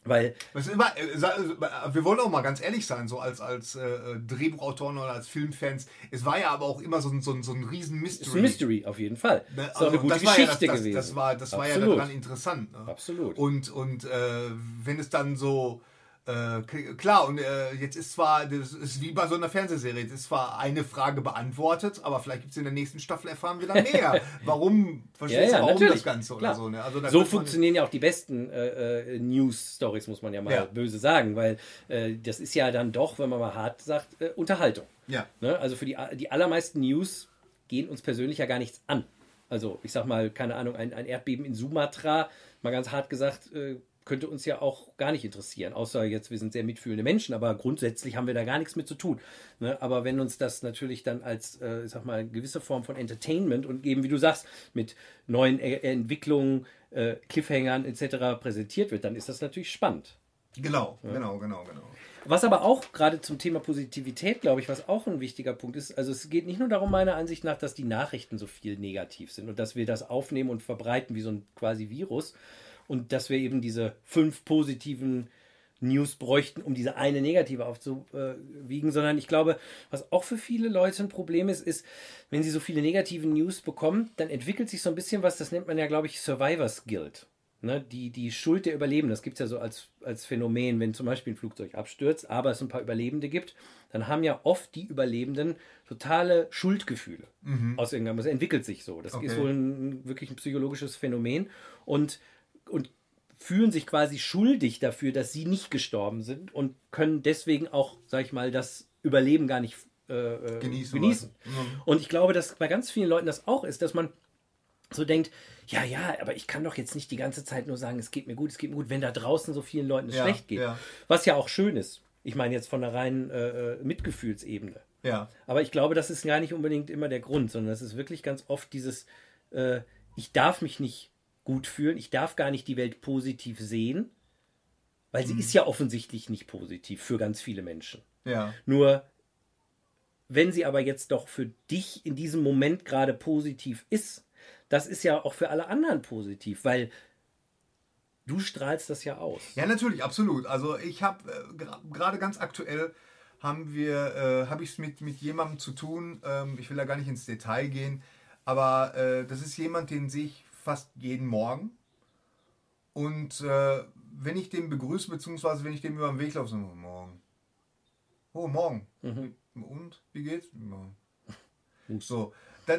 Weil immer, äh, wir wollen auch mal ganz ehrlich sein, so als, als äh, Drehbuchautoren oder als Filmfans. Es war ja aber auch immer so ein, so ein, so ein riesen Mystery. Ist ein Mystery, auf jeden Fall. Ne? Also, eine gute Geschichte ja das, gewesen. Das war, das war ja daran interessant. Ne? Absolut. Und, und äh, wenn es dann so äh, klar, und äh, jetzt ist zwar, das ist wie bei so einer Fernsehserie, jetzt ist zwar eine Frage beantwortet, aber vielleicht gibt es in der nächsten Staffel erfahren wir dann mehr. warum, verstehst ja, ja, warum das Ganze klar. oder so. Ne? Also so funktionieren ja auch die besten äh, äh, News-Stories, muss man ja mal ja. böse sagen, weil äh, das ist ja dann doch, wenn man mal hart sagt, äh, Unterhaltung. Ja. Ne? Also für die, die allermeisten News gehen uns persönlich ja gar nichts an. Also ich sag mal, keine Ahnung, ein, ein Erdbeben in Sumatra, mal ganz hart gesagt, könnte uns ja auch gar nicht interessieren. Außer jetzt, wir sind sehr mitfühlende Menschen, aber grundsätzlich haben wir da gar nichts mit zu tun. Ne? Aber wenn uns das natürlich dann als, äh, ich sag mal, gewisse Form von Entertainment und eben, wie du sagst, mit neuen e Entwicklungen, äh, Cliffhangern etc. präsentiert wird, dann ist das natürlich spannend. Genau, ja. genau, genau, genau. Was aber auch gerade zum Thema Positivität, glaube ich, was auch ein wichtiger Punkt ist, also es geht nicht nur darum, meiner Ansicht nach, dass die Nachrichten so viel negativ sind und dass wir das aufnehmen und verbreiten wie so ein quasi Virus, und dass wir eben diese fünf positiven News bräuchten, um diese eine negative aufzuwiegen, sondern ich glaube, was auch für viele Leute ein Problem ist, ist, wenn sie so viele negative News bekommen, dann entwickelt sich so ein bisschen was, das nennt man ja, glaube ich, Survivors Guild. Ne, die, die Schuld der Überlebenden, das gibt es ja so als, als Phänomen, wenn zum Beispiel ein Flugzeug abstürzt, aber es ein paar Überlebende gibt, dann haben ja oft die Überlebenden totale Schuldgefühle mhm. aus irgendeinem. Das entwickelt sich so. Das okay. ist wohl ein, wirklich ein psychologisches Phänomen. Und und fühlen sich quasi schuldig dafür, dass sie nicht gestorben sind und können deswegen auch, sag ich mal, das Überleben gar nicht äh, äh genießen. genießen. Mhm. Und ich glaube, dass bei ganz vielen Leuten das auch ist, dass man so denkt, ja, ja, aber ich kann doch jetzt nicht die ganze Zeit nur sagen, es geht mir gut, es geht mir gut, wenn da draußen so vielen Leuten es ja, schlecht geht. Ja. Was ja auch schön ist. Ich meine jetzt von der reinen äh, äh, Mitgefühlsebene. Ja. Aber ich glaube, das ist gar nicht unbedingt immer der Grund, sondern das ist wirklich ganz oft dieses, äh, ich darf mich nicht gut fühlen. Ich darf gar nicht die Welt positiv sehen, weil sie mhm. ist ja offensichtlich nicht positiv für ganz viele Menschen. Ja. Nur wenn sie aber jetzt doch für dich in diesem Moment gerade positiv ist, das ist ja auch für alle anderen positiv, weil du strahlst das ja aus. Ja, natürlich, absolut. Also ich habe äh, gerade ganz aktuell haben wir, äh, habe ich es mit, mit jemandem zu tun, ähm, ich will da gar nicht ins Detail gehen, aber äh, das ist jemand, den sehe ich fast jeden Morgen. Und äh, wenn ich den begrüße, beziehungsweise wenn ich dem über den Weg laufe, so, morgen. Oh, morgen. Mhm. Und? Wie geht's? Ja. So, da,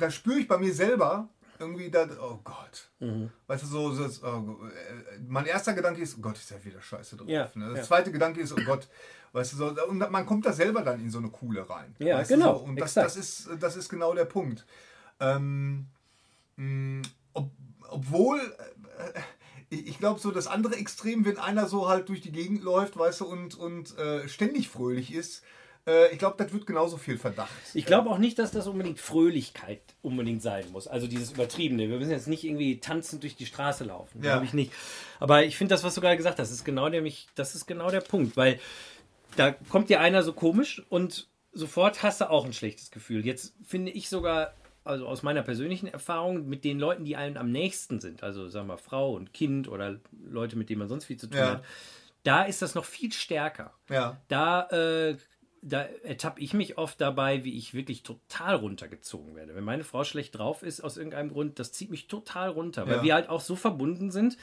da spüre ich bei mir selber irgendwie, da, oh Gott. Mhm. Weißt du, so, so oh, äh, mein erster Gedanke ist, oh Gott, ist ja wieder scheiße drauf. Ja, ne? Das ja. zweite Gedanke ist, oh Gott, weißt du, so, und man kommt da selber dann in so eine Kuhle rein. Ja, genau. So? Und das, das, ist, das ist genau der Punkt. Ähm, mh, ob, obwohl, äh, ich glaube, so das andere Extrem, wenn einer so halt durch die Gegend läuft, weißt du, und, und äh, ständig fröhlich ist, äh, ich glaube, das wird genauso viel Verdacht. Ich glaube auch nicht, dass das unbedingt Fröhlichkeit unbedingt sein muss. Also dieses Übertriebene. Wir müssen jetzt nicht irgendwie tanzend durch die Straße laufen. Ja. Glaube ich nicht. Aber ich finde das, was du gerade gesagt hast, ist genau der, das ist genau der Punkt, weil da kommt dir einer so komisch und sofort hast du auch ein schlechtes Gefühl. Jetzt finde ich sogar also aus meiner persönlichen Erfahrung, mit den Leuten, die einem am nächsten sind, also sagen wir Frau und Kind oder Leute, mit denen man sonst viel zu tun ja. hat, da ist das noch viel stärker. Ja. Da, äh, da ertappe ich mich oft dabei, wie ich wirklich total runtergezogen werde. Wenn meine Frau schlecht drauf ist, aus irgendeinem Grund, das zieht mich total runter, weil ja. wir halt auch so verbunden sind.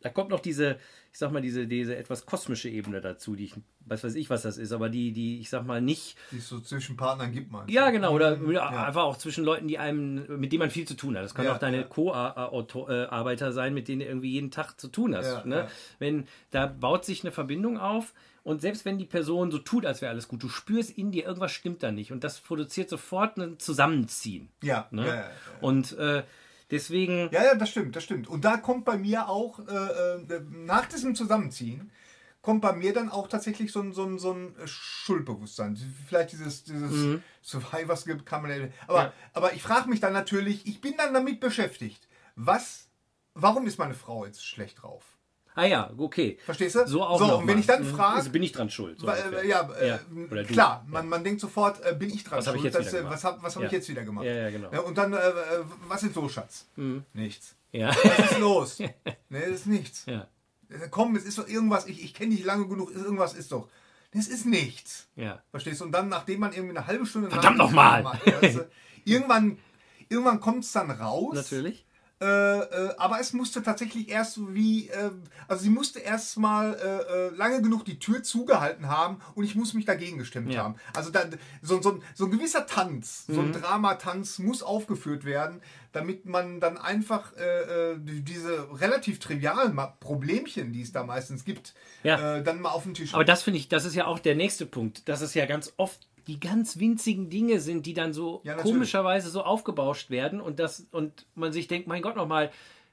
Da kommt noch diese, ich sag mal, diese, diese etwas kosmische Ebene dazu, die ich, weiß weiß ich, was das ist, aber die, die, ich sag mal, nicht. Die es so zwischen Partnern gibt, man. Ja, genau, oder ja. einfach auch zwischen Leuten, die einem, mit denen man viel zu tun hat. Das kann ja, auch deine ja. Co-Arbeiter sein, mit denen du irgendwie jeden Tag zu tun hast. ne? Wenn, da baut sich eine Verbindung auf. Und selbst wenn die Person so tut, als wäre alles gut, du spürst in dir, irgendwas stimmt da nicht. Und das produziert sofort ein Zusammenziehen. Ja. Ne? Und äh, Deswegen. Ja, ja, das stimmt, das stimmt. Und da kommt bei mir auch, äh, äh, nach diesem Zusammenziehen, kommt bei mir dann auch tatsächlich so ein, so ein, so ein Schuldbewusstsein. Vielleicht dieses, dieses Mhm. Survivors gibt, kann man. Aber, Ja. aber ich frage mich dann natürlich, ich bin dann damit beschäftigt. Was, warum ist meine Frau jetzt schlecht drauf? Ah ja, okay. Verstehst du? So auch so, und wenn ich dann Mhm. frage, Also bin ich dran schuld. So Weil, äh, ja, äh, Ja, du. klar, man, man denkt sofort, äh, bin ich dran Was hab ich schuld, jetzt wieder äh, gemacht? was habe was hab ich jetzt wieder gemacht? Ja, ja, genau. Mhm. und dann, äh, äh, was ist los, Schatz? Nichts. Ja. Was ist los? nee, das ist nichts. ja. Äh, Komm, es ist doch irgendwas, ich, ich kenne dich lange genug, irgendwas ist doch. Das ist nichts. Ja. Verstehst du? Und dann, nachdem man irgendwie eine halbe Stunde... Verdammt nochmal! Irgendwann irgendwann kommt es dann raus. Natürlich. Äh, äh, aber es musste tatsächlich erst so wie, äh, also sie musste erst mal äh, äh, lange genug die Tür zugehalten haben und ich muss mich dagegen gestemmt Ja. haben. Also da, so, so, ein- so ein gewisser Tanz, so Mhm. ein Dramatanz muss aufgeführt werden, damit man dann einfach die- diese relativ trivialen Problemchen, die es da meistens gibt, Ja. dann mal auf den Tisch Aber das finde ich, das ist ja auch der nächste Punkt, dass es ja ganz oft die ganz winzigen Dinge sind, die dann so Ja, komischerweise so aufgebauscht werden und das und man sich denkt, mein Gott nochmal,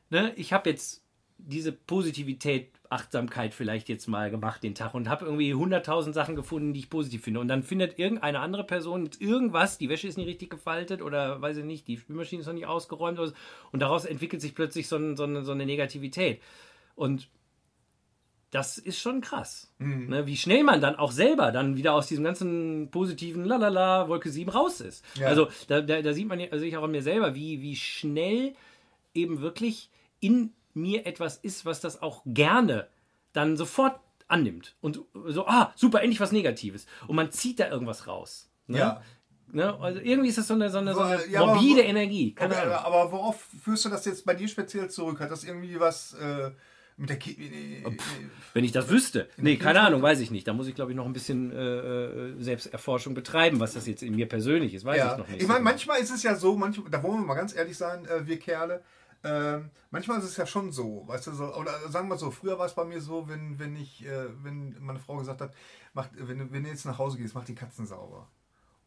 ne, ich habe jetzt diese Positivität, Achtsamkeit vielleicht jetzt mal gemacht den Tag und habe irgendwie 100.000 Sachen gefunden, die ich positiv finde. Und dann findet irgendeine andere Person jetzt irgendwas, die Wäsche ist nicht richtig gefaltet oder weiß ich nicht, die Spülmaschine ist noch nicht ausgeräumt oder so, und daraus entwickelt sich plötzlich so, ein, so, eine, so eine Negativität. Und das ist schon krass. Mhm. Ne, wie schnell man dann auch selber dann wieder aus diesem ganzen positiven Lalala Wolke 7 raus ist. Ja. Also da, da, da sieht man ja, also ich auch an mir selber, wie, wie schnell eben wirklich in mir etwas ist, was das auch gerne dann sofort annimmt. Und so, ah, super, endlich was Negatives. Und man zieht da irgendwas raus. Ne? Ja. Ne? Also irgendwie ist das so eine, so eine, so eine Ja, aber- morbide Energie. Keine Aber, aber worauf führst du das jetzt bei dir speziell zurück? Hat das irgendwie was äh, mit der Ki äh, Wenn ich das wüsste. Nee, keine Ahnung, weiß ich nicht. Da muss ich, glaube ich, noch ein bisschen äh, äh, Selbsterforschung betreiben, was das jetzt in mir persönlich ist. Weiß Ja, ich noch nicht. ich meine, genau. manchmal ist es ja so, manchmal, da wollen wir mal ganz ehrlich sein, äh, wir Kerle, ähm, manchmal ist es ja schon so, weißt du, so, oder sagen wir so, früher war es bei mir so, wenn, wenn ich, äh, wenn meine Frau gesagt hat, mach, wenn, wenn du jetzt nach Hause gehst, mach die Katzen sauber.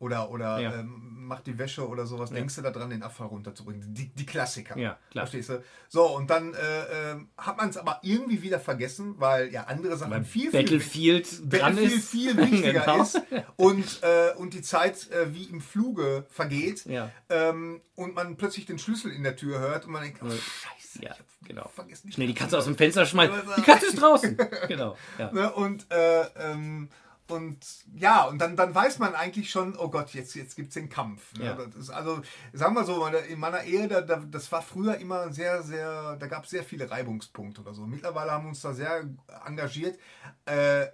Oder, oder Ja. ähm, mach die Wäsche oder sowas, denkst du daran, den Abfall runterzubringen. Die, die Klassiker. Ja, klar. Verstehst du? So, und dann äh, ähm, hat man es aber irgendwie wieder vergessen, weil ja andere Sachen Weil viel, viel Battlefield dran Battlefield ist. viel wichtiger Genau. ist und, äh, und die Zeit äh, wie im Fluge vergeht Ja. ähm, und man plötzlich den Schlüssel in der Tür hört und man denkt, oh, scheiße, Ja, ich hab genau. vergessen. Schnell die Katze aus dem Fenster schmeißen. Die Katze ist draußen. Genau. Ja. Ne? Und, äh, ähm, und ja, und dann, dann weiß man eigentlich schon, oh Gott, jetzt, jetzt gibt es den Kampf. Ne? Ja. Ist, also, sagen wir so, in meiner Ehe, da, da, das war früher immer sehr, sehr, da gab es sehr viele Reibungspunkte oder so. Mittlerweile haben wir uns da sehr engagiert. Äh,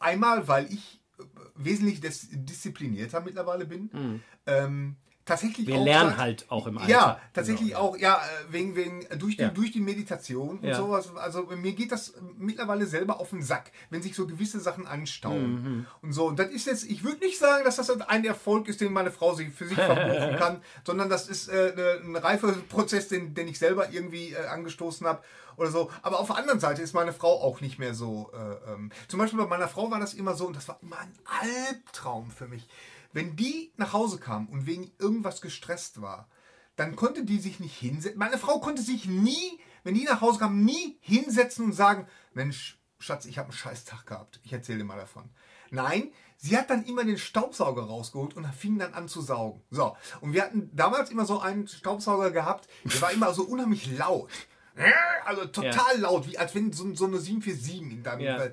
einmal, weil ich wesentlich dis disziplinierter mittlerweile bin. Ähm, tatsächlich Wir auch lernen seit- halt auch im Alter. Ja, tatsächlich Genau, auch, ja, äh, wegen, wegen, äh, durch die, Ja. durch die Meditation und Ja. sowas. Also mir geht das mittlerweile selber auf den Sack, wenn sich so gewisse Sachen anstauen. Mhm. Und so. Und das ist jetzt, ich würde nicht sagen, dass das ein Erfolg ist, den meine Frau sich für sich verbuchen kann, sondern das ist äh, ne- ein reifer Prozess, den, den ich selber irgendwie äh, angestoßen habe oder so. Aber auf der anderen Seite ist meine Frau auch nicht mehr so. Äh, ähm, zum Beispiel bei meiner Frau war das immer so, und das war immer ein Albtraum für mich. Wenn die nach Hause kam und wegen irgendwas gestresst war, dann konnte die sich nicht hinsetzen. Meine Frau konnte sich nie, wenn die nach Hause kam, nie hinsetzen und sagen, Mensch, Schatz, ich habe einen scheiß Tag gehabt. Ich erzähle dir mal davon. Nein, sie hat dann immer den Staubsauger rausgeholt und fing dann an zu saugen. So, und wir hatten damals immer so einen Staubsauger gehabt, der war immer so unheimlich laut. Also total laut, wie als wenn so, so eine 747 in deinem Ja.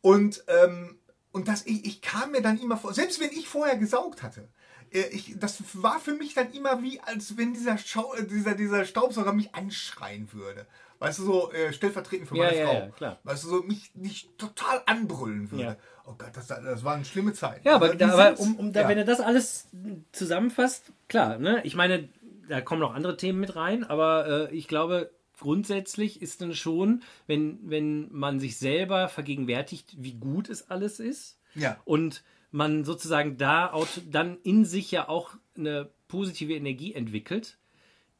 und, ähm, und das, ich, ich kam mir dann immer vor, selbst wenn ich vorher gesaugt hatte, äh, ich, das war für mich dann immer wie, als wenn dieser, Schau, äh, dieser, dieser Staubsauger mich anschreien würde. Weißt du, so äh, stellvertretend für Ja, meine ja, Frau. ja, klar. Weißt du, so mich, mich total anbrüllen würde. Ja. Oh Gott, das, das war eine schlimme Zeit. Ja, aber, da, aber um, um da, ja. wenn du das alles zusammenfasst, klar, ne? Ich meine, da kommen noch andere Themen mit rein, aber äh, ich glaube, grundsätzlich ist dann schon, wenn, wenn man sich selber vergegenwärtigt, wie gut es alles ist Ja. und man sozusagen da auto- dann in sich ja auch eine positive Energie entwickelt,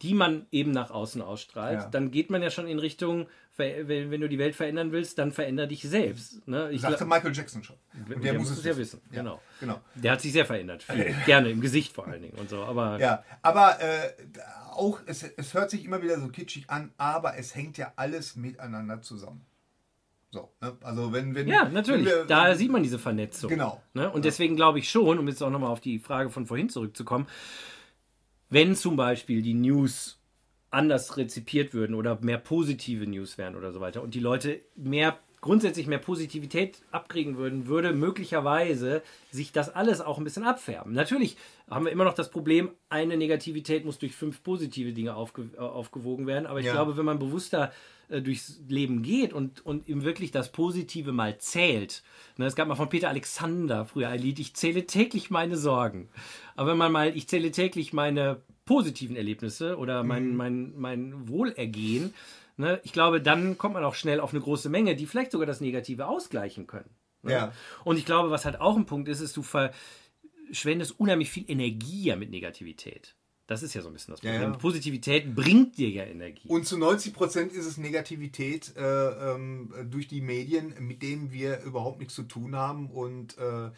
die man eben nach außen ausstrahlt, Ja. dann geht man ja schon in Richtung, wenn, wenn du die Welt verändern willst, dann veränder dich selbst. Ne? Ich Sagte Michael Jackson schon. Und der muss es ja wissen, Ja, genau. genau. Der hat sich sehr verändert. Viel. Gerne, im Gesicht vor allen Dingen und so. Aber Ja, aber äh, auch, es, es hört sich immer wieder so kitschig an, aber es hängt ja alles miteinander zusammen. So, ne? Also wenn, wenn Ja, natürlich. Wenn wir, da sieht man diese Vernetzung. Genau. Ne? Und deswegen glaube ich schon, um jetzt auch nochmal auf die Frage von vorhin zurückzukommen, wenn zum Beispiel die News anders rezipiert würden oder mehr positive News wären oder so weiter und die Leute mehr grundsätzlich mehr Positivität abkriegen würden, würde möglicherweise sich das alles auch ein bisschen abfärben. Natürlich haben wir immer noch das Problem, eine Negativität muss durch fünf positive Dinge aufge äh, aufgewogen werden, aber ich Ja. glaube, wenn man bewusster äh, durchs Leben geht und, und ihm wirklich das Positive mal zählt. Ne, es gab mal von Peter Alexander früher ein Lied, ich zähle täglich meine Sorgen. Aber wenn man mal, ich zähle täglich meine positiven Erlebnisse oder mein, mein, mein Wohlergehen, ne, ich glaube, dann kommt man auch schnell auf eine große Menge, die vielleicht sogar das Negative ausgleichen können. Ne? Ja. Und ich glaube, was halt auch ein Punkt ist, ist, du verschwendest unheimlich viel Energie ja mit Negativität. Das ist ja so ein bisschen das Ja, Problem. ja. Positivität bringt dir ja Energie. Und zu 90 Prozent ist es Negativität äh, ähm, durch die Medien, mit denen wir überhaupt nichts zu tun haben. Und äh,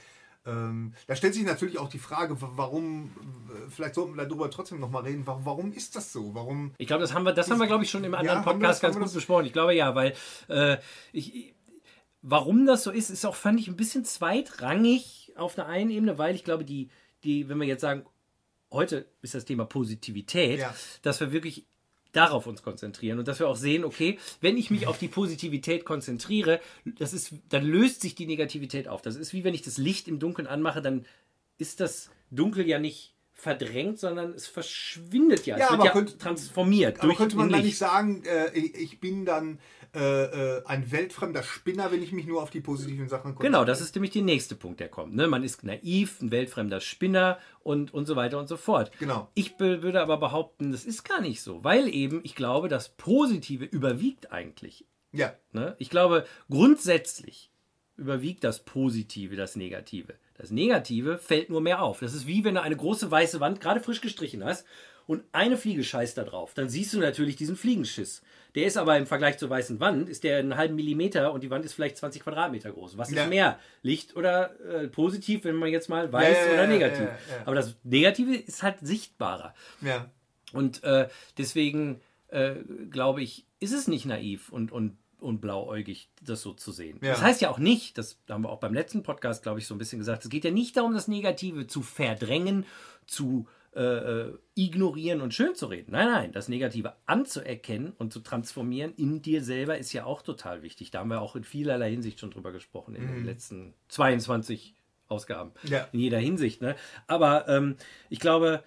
ähm, da stellt sich natürlich auch die Frage, wa- warum, äh, vielleicht sollten wir darüber trotzdem nochmal reden, warum, warum ist das so? Warum, Ich glaube, das haben wir, das haben wir, glaube ich, schon im anderen wir Podcast das- ganz gut besprochen. Ich glaube ja, weil äh, ich, warum das so ist, ist auch, fand ich, ein bisschen zweitrangig auf der einen Ebene, weil ich glaube, die, die, wenn wir jetzt sagen, heute ist das Thema Positivität, Ja. dass wir wirklich darauf uns konzentrieren und dass wir auch sehen, okay, wenn ich mich auf die Positivität konzentriere, das ist, dann löst sich die Negativität auf. Das ist wie wenn ich das Licht im Dunkeln anmache, dann ist das Dunkel ja nicht verdrängt, sondern es verschwindet ja. Ja, es wird aber ja könnte- transformiert aber durch könnte man ein da Licht. nicht sagen, äh, ich bin dann äh, äh, ein weltfremder Spinner, wenn ich mich nur auf die positiven Sachen konzentriere? Genau, das ist nämlich der nächste Punkt, der kommt. Ne? Man ist naiv, ein weltfremder Spinner und, und so weiter und so fort. Genau. Ich würde aber behaupten, das ist gar nicht so, weil eben ich glaube, das Positive überwiegt eigentlich. Ja, Ne? Ich glaube, grundsätzlich überwiegt das Positive, das Negative. Das Negative fällt nur mehr auf. Das ist wie wenn du eine große weiße Wand gerade frisch gestrichen hast und eine Fliege scheißt da drauf. Dann siehst du natürlich diesen Fliegenschiss. Der ist aber im Vergleich zur weißen Wand, ist der einen halben Millimeter und die Wand ist vielleicht 20 Quadratmeter groß. Was ist Ja. mehr? Licht oder äh, positiv, wenn man jetzt mal weiß Ja, oder negativ. Aber das Negative ist halt sichtbarer. ja. Und äh, deswegen äh, glaube ich, ist es nicht naiv und, und, und blauäugig, das so zu sehen. Ja. Das heißt ja auch nicht, das haben wir auch beim letzten Podcast, glaube ich, so ein bisschen gesagt, es geht ja nicht darum, das Negative zu verdrängen, zu äh, äh, ignorieren und schön zu reden. Nein, nein, das Negative anzuerkennen und zu transformieren in dir selber ist ja auch total wichtig. Da haben wir auch in vielerlei Hinsicht schon drüber gesprochen in den letzten 22 Ausgaben. Ja. In jeder Hinsicht. Ne? Aber ähm, ich glaube,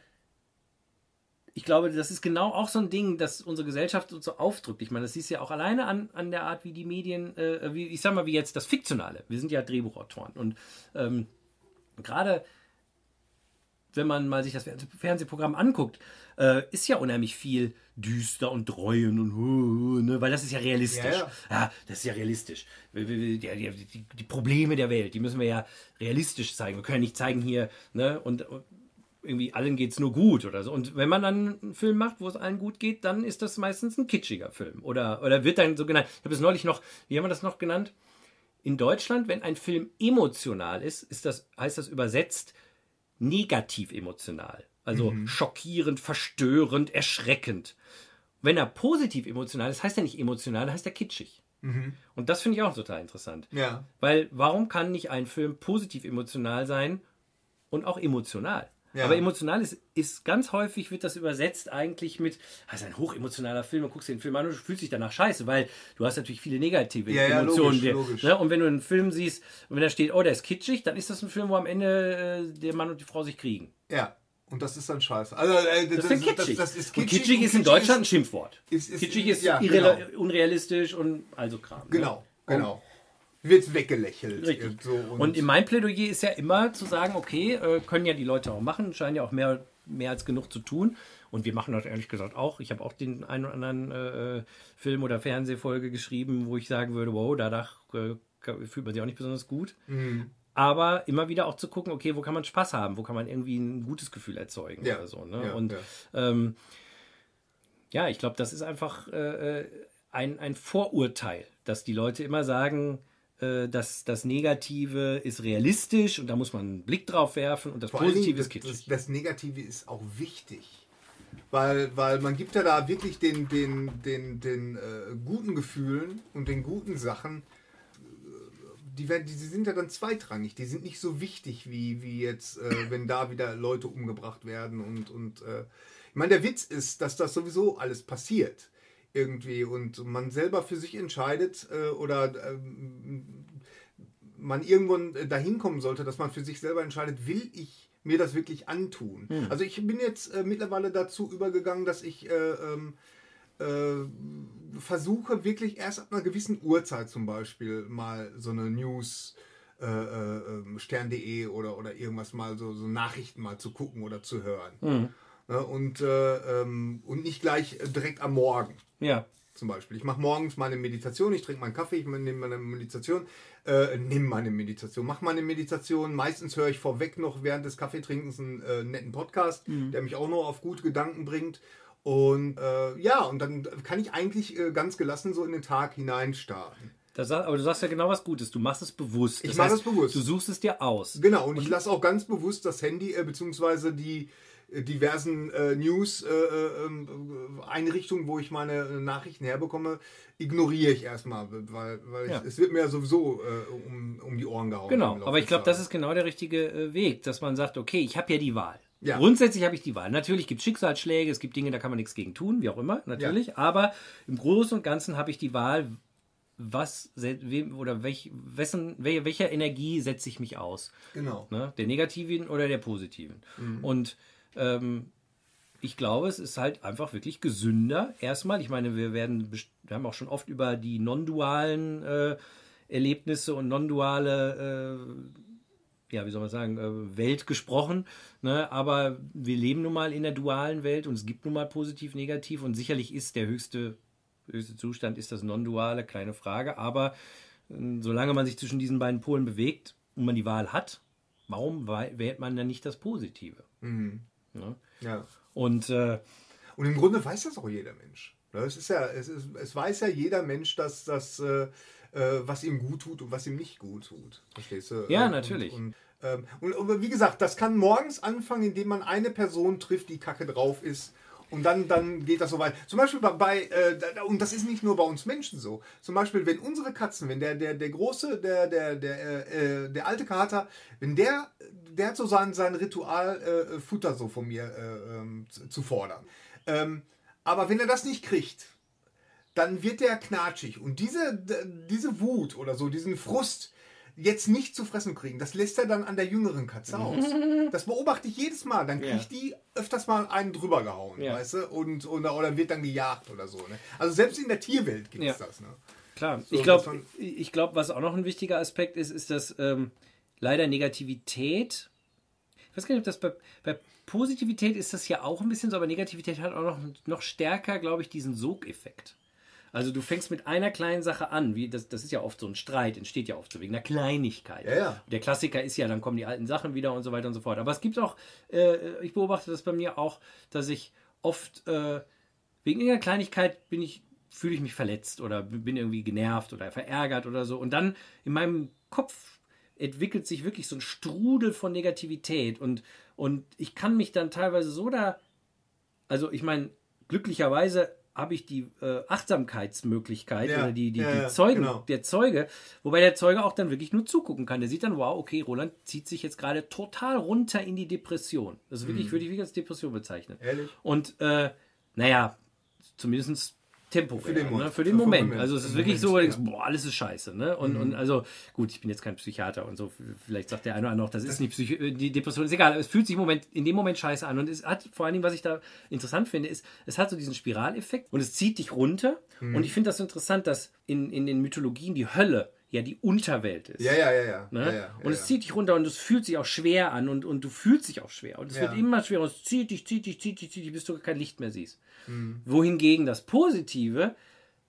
ich glaube, das ist genau auch so ein Ding, das unsere Gesellschaft so aufdrückt. Ich meine, das siehst du ja auch alleine an, an der Art, wie die Medien, äh, wie, ich sag mal, wie jetzt das Fiktionale. Wir sind ja Drehbuchautoren. Und ähm, gerade wenn man mal sich das Fernsehprogramm anguckt, äh, ist ja unheimlich viel düster und dreuen und uh, ne, weil das ist ja realistisch. Ja, ja. das ist ja realistisch. Die, die, die, Probleme der Welt, die müssen wir ja realistisch zeigen. Wir können ja nicht zeigen hier, ne, und und irgendwie allen geht's nur gut oder so. Und wenn man dann einen Film macht, wo es allen gut geht, dann ist das meistens ein kitschiger Film. Oder, oder wird dann so genannt. Ich habe es neulich noch, wie haben wir das noch genannt? In Deutschland, wenn ein Film emotional ist, ist das, heißt das übersetzt negativ emotional. Also schockierend, verstörend, erschreckend. Wenn er positiv emotional ist, heißt er nicht emotional, heißt er kitschig. Und das finde ich auch total interessant. Ja. Weil warum kann nicht ein Film positiv emotional sein und auch emotional? Ja. Aber emotional ist, ist ganz häufig wird das übersetzt eigentlich mit, das ist ein hochemotionaler Film, und guckst dir den Film an und du fühlst dich danach scheiße, weil du hast natürlich viele negative Ja, ja, Emotionen. logisch, der- logisch. Ne? Und wenn du einen Film siehst, und wenn da steht, oh, der ist kitschig, dann ist das ein Film, wo am Ende äh, der Mann und die Frau sich kriegen. Ja. Und das ist dann scheiße. Also, äh, Das ist dann kitschig. Das, das ist und kitschig. kitschig ist in Deutschland ein Schimpfwort. ist- ist- kitschig ist ja, genau. unrealistisch und also Kram. ne? Genau, genau. Wird weggelächelt. Richtig. So, und, in mein Plädoyer ist ja immer zu sagen, okay, äh, können ja die Leute auch machen, scheinen ja auch mehr, mehr als genug zu tun. Und wir machen das ehrlich gesagt auch. Ich habe auch den einen oder anderen äh, Film- oder Fernsehfolge geschrieben, wo ich sagen würde, wow, danach äh, fühlt man sich auch nicht besonders gut. Mhm. Aber immer wieder auch zu gucken, okay, wo kann man Spaß haben, wo kann man irgendwie ein gutes Gefühl erzeugen Ja, oder so. Ne? ja, und ja. Ähm, Ja, ich glaube, das ist einfach äh, äh, ein, ein Vorurteil, dass die Leute immer sagen, äh, dass das Negative ist realistisch und da muss man einen Blick drauf werfen und das Vor Positive ist das, kitschig. das, das Negative ist auch wichtig. Weil, weil man gibt ja da wirklich den, den, den, den äh, guten Gefühlen und den guten Sachen, äh, die, werden, die sind ja dann zweitrangig. Die sind nicht so wichtig, wie, wie jetzt, äh, wenn da wieder Leute umgebracht werden. Und, und äh, ich meine, der Witz ist, dass das sowieso alles passiert. Irgendwie. Und man selber für sich entscheidet äh, oder ähm, man irgendwann äh, dahin kommen sollte, dass man für sich selber entscheidet, will ich mir das wirklich antun. Also ich bin jetzt äh, mittlerweile dazu übergegangen, dass ich äh, ähm, äh, versuche wirklich erst ab einer gewissen Uhrzeit zum Beispiel mal so eine News äh, äh, ähm, stern.de oder, oder irgendwas mal so, so Nachrichten mal zu gucken oder zu hören. Ne, und, äh, ähm, und nicht gleich direkt am Morgen Ja, zum Beispiel. Ich mache morgens meine Meditation, ich trinke meinen Kaffee, ich nehme meine Meditation, äh, nehme meine Meditation, mache meine Meditation. Meistens höre ich vorweg noch während des Kaffeetrinkens einen äh, netten Podcast, der mich auch noch auf gute Gedanken bringt. Und äh, ja, und dann kann ich eigentlich äh, ganz gelassen so in den Tag hineinstarten. da sag, aber du sagst ja genau was Gutes. Du machst es bewusst. Ich Das mach heißt, es bewusst. Du suchst es dir aus. Genau, und ich lasse auch ganz bewusst das Handy äh, beziehungsweise die diversen äh, News-Einrichtungen, wo ich meine äh, Nachrichten herbekomme, ignoriere ich erstmal, weil, weil Ja. ich, es wird mir ja sowieso äh, um, um die Ohren gehauen. Genau, aber ich glaube, das ist genau der richtige äh, Weg, dass man sagt, okay, ich habe ja die Wahl. Ja. Grundsätzlich habe ich die Wahl. Natürlich gibt es Schicksalsschläge, es gibt Dinge, da kann man nichts gegen tun, wie auch immer, natürlich. Aber im Großen und Ganzen habe ich die Wahl, was wem oder welch, wessen, wel- welcher Energie setze ich mich aus? Genau. Ne? Der negativen oder der positiven. Und ähm, ich glaube, es ist halt einfach wirklich gesünder. Erstmal, ich meine, wir werden, wir haben auch schon oft über die non-dualen äh, Erlebnisse und non-duale, äh, ja, wie soll man sagen, äh, Welt gesprochen. Ne? Aber wir leben nun mal in der dualen Welt und es gibt nun mal positiv, negativ und sicherlich ist der höchste, höchste Zustand ist das non-duale, keine Frage. Aber äh, solange man sich zwischen diesen beiden Polen bewegt und man die Wahl hat, warum wählt man dann nicht das Positive? Mhm. Ne? Ja. Und äh, Und im Grunde weiß das auch jeder Mensch. Ne, Es, ist ja, es, ist, es weiß ja jeder Mensch, dass das, äh, äh, was ihm gut tut und was ihm nicht gut tut. Verstehst du? Ja, natürlich. Und, und, ähm, und, und wie gesagt, das kann morgens anfangen, indem man eine Person trifft, die kacke drauf ist. Und dann, dann geht das so weit. Zum Beispiel bei, bei äh, und das ist nicht nur bei uns Menschen so. Zum Beispiel, wenn unsere Katzen, wenn der, der, der große, der, der, der, äh, äh, der alte Kater, wenn der, der hat so sein, sein Ritual, äh, Futter so von mir äh, ähm, zu, fordern. Ähm, aber wenn er das nicht kriegt, dann wird der knatschig. Und diese, diese Wut oder so, diesen Frust, jetzt nicht zu fressen kriegen, das lässt er dann an der jüngeren Katze aus. Das beobachte ich jedes Mal. Dann kriegt die öfters mal einen drüber gehauen, Ja. weißt du? Und, und, oder wird dann gejagt oder so. Ne? Also selbst in der Tierwelt gibt es Ja. das. Ne? Klar, So, ich glaube, ich glaub, was auch noch ein wichtiger Aspekt ist, ist, dass ähm, leider Negativität, ich weiß gar nicht, ob das bei, bei Positivität ist das ja auch ein bisschen so, aber Negativität hat auch noch, noch stärker, glaube ich, diesen Sogeffekt. Also du fängst mit einer kleinen Sache an, wie das, das ist ja oft so ein Streit, entsteht ja oft so wegen einer Kleinigkeit. Ja, ja. Der Klassiker ist ja, dann kommen die alten Sachen wieder und so weiter und so fort. Aber es gibt auch, äh, ich beobachte das bei mir auch, dass ich oft äh, wegen irgendeiner Kleinigkeit bin ich, fühle ich mich verletzt oder bin irgendwie genervt oder verärgert oder so. Und dann in meinem Kopf entwickelt sich wirklich so ein Strudel von Negativität und, und ich kann mich dann teilweise so da, also ich meine, glücklicherweise habe ich die äh, Achtsamkeitsmöglichkeit Ja, oder die, die, ja, die Zeugen, genau. der Zeuge, wobei der Zeuge auch dann wirklich nur zugucken kann. Der sieht dann, wow, okay, Roland zieht sich jetzt gerade total runter in die Depression. Das ist wirklich, würde ich wirklich als Depression bezeichnen. Mhm. Ehrlich? Und äh, naja, zumindest temporär, Für den ne? Moment. für den Für Moment. Moment. Also es ist Im wirklich Moment, so, denkst, boah, alles ist scheiße. Ne? Und, und also, gut, ich bin jetzt kein Psychiater und so, vielleicht sagt der eine oder andere auch, das ist nicht Psychi die Depression, ist egal, es fühlt sich im Moment, in dem Moment scheiße an. Und es hat, vor allen Dingen, was ich da interessant finde, ist, es hat so diesen Spiraleffekt und es zieht dich runter. Und ich finde das so interessant, dass in, in den Mythologien die Hölle ja die Unterwelt ist. Ja, ja, ja, ja. Ne? ja, ja und es zieht dich runter und es fühlt sich auch schwer an und, und du fühlst dich auch schwer. Und es wird immer schwerer. Und es zieht dich, zieht dich, zieht dich, zieht dich, bis du kein Licht mehr siehst. Mhm. Wohingegen das Positive,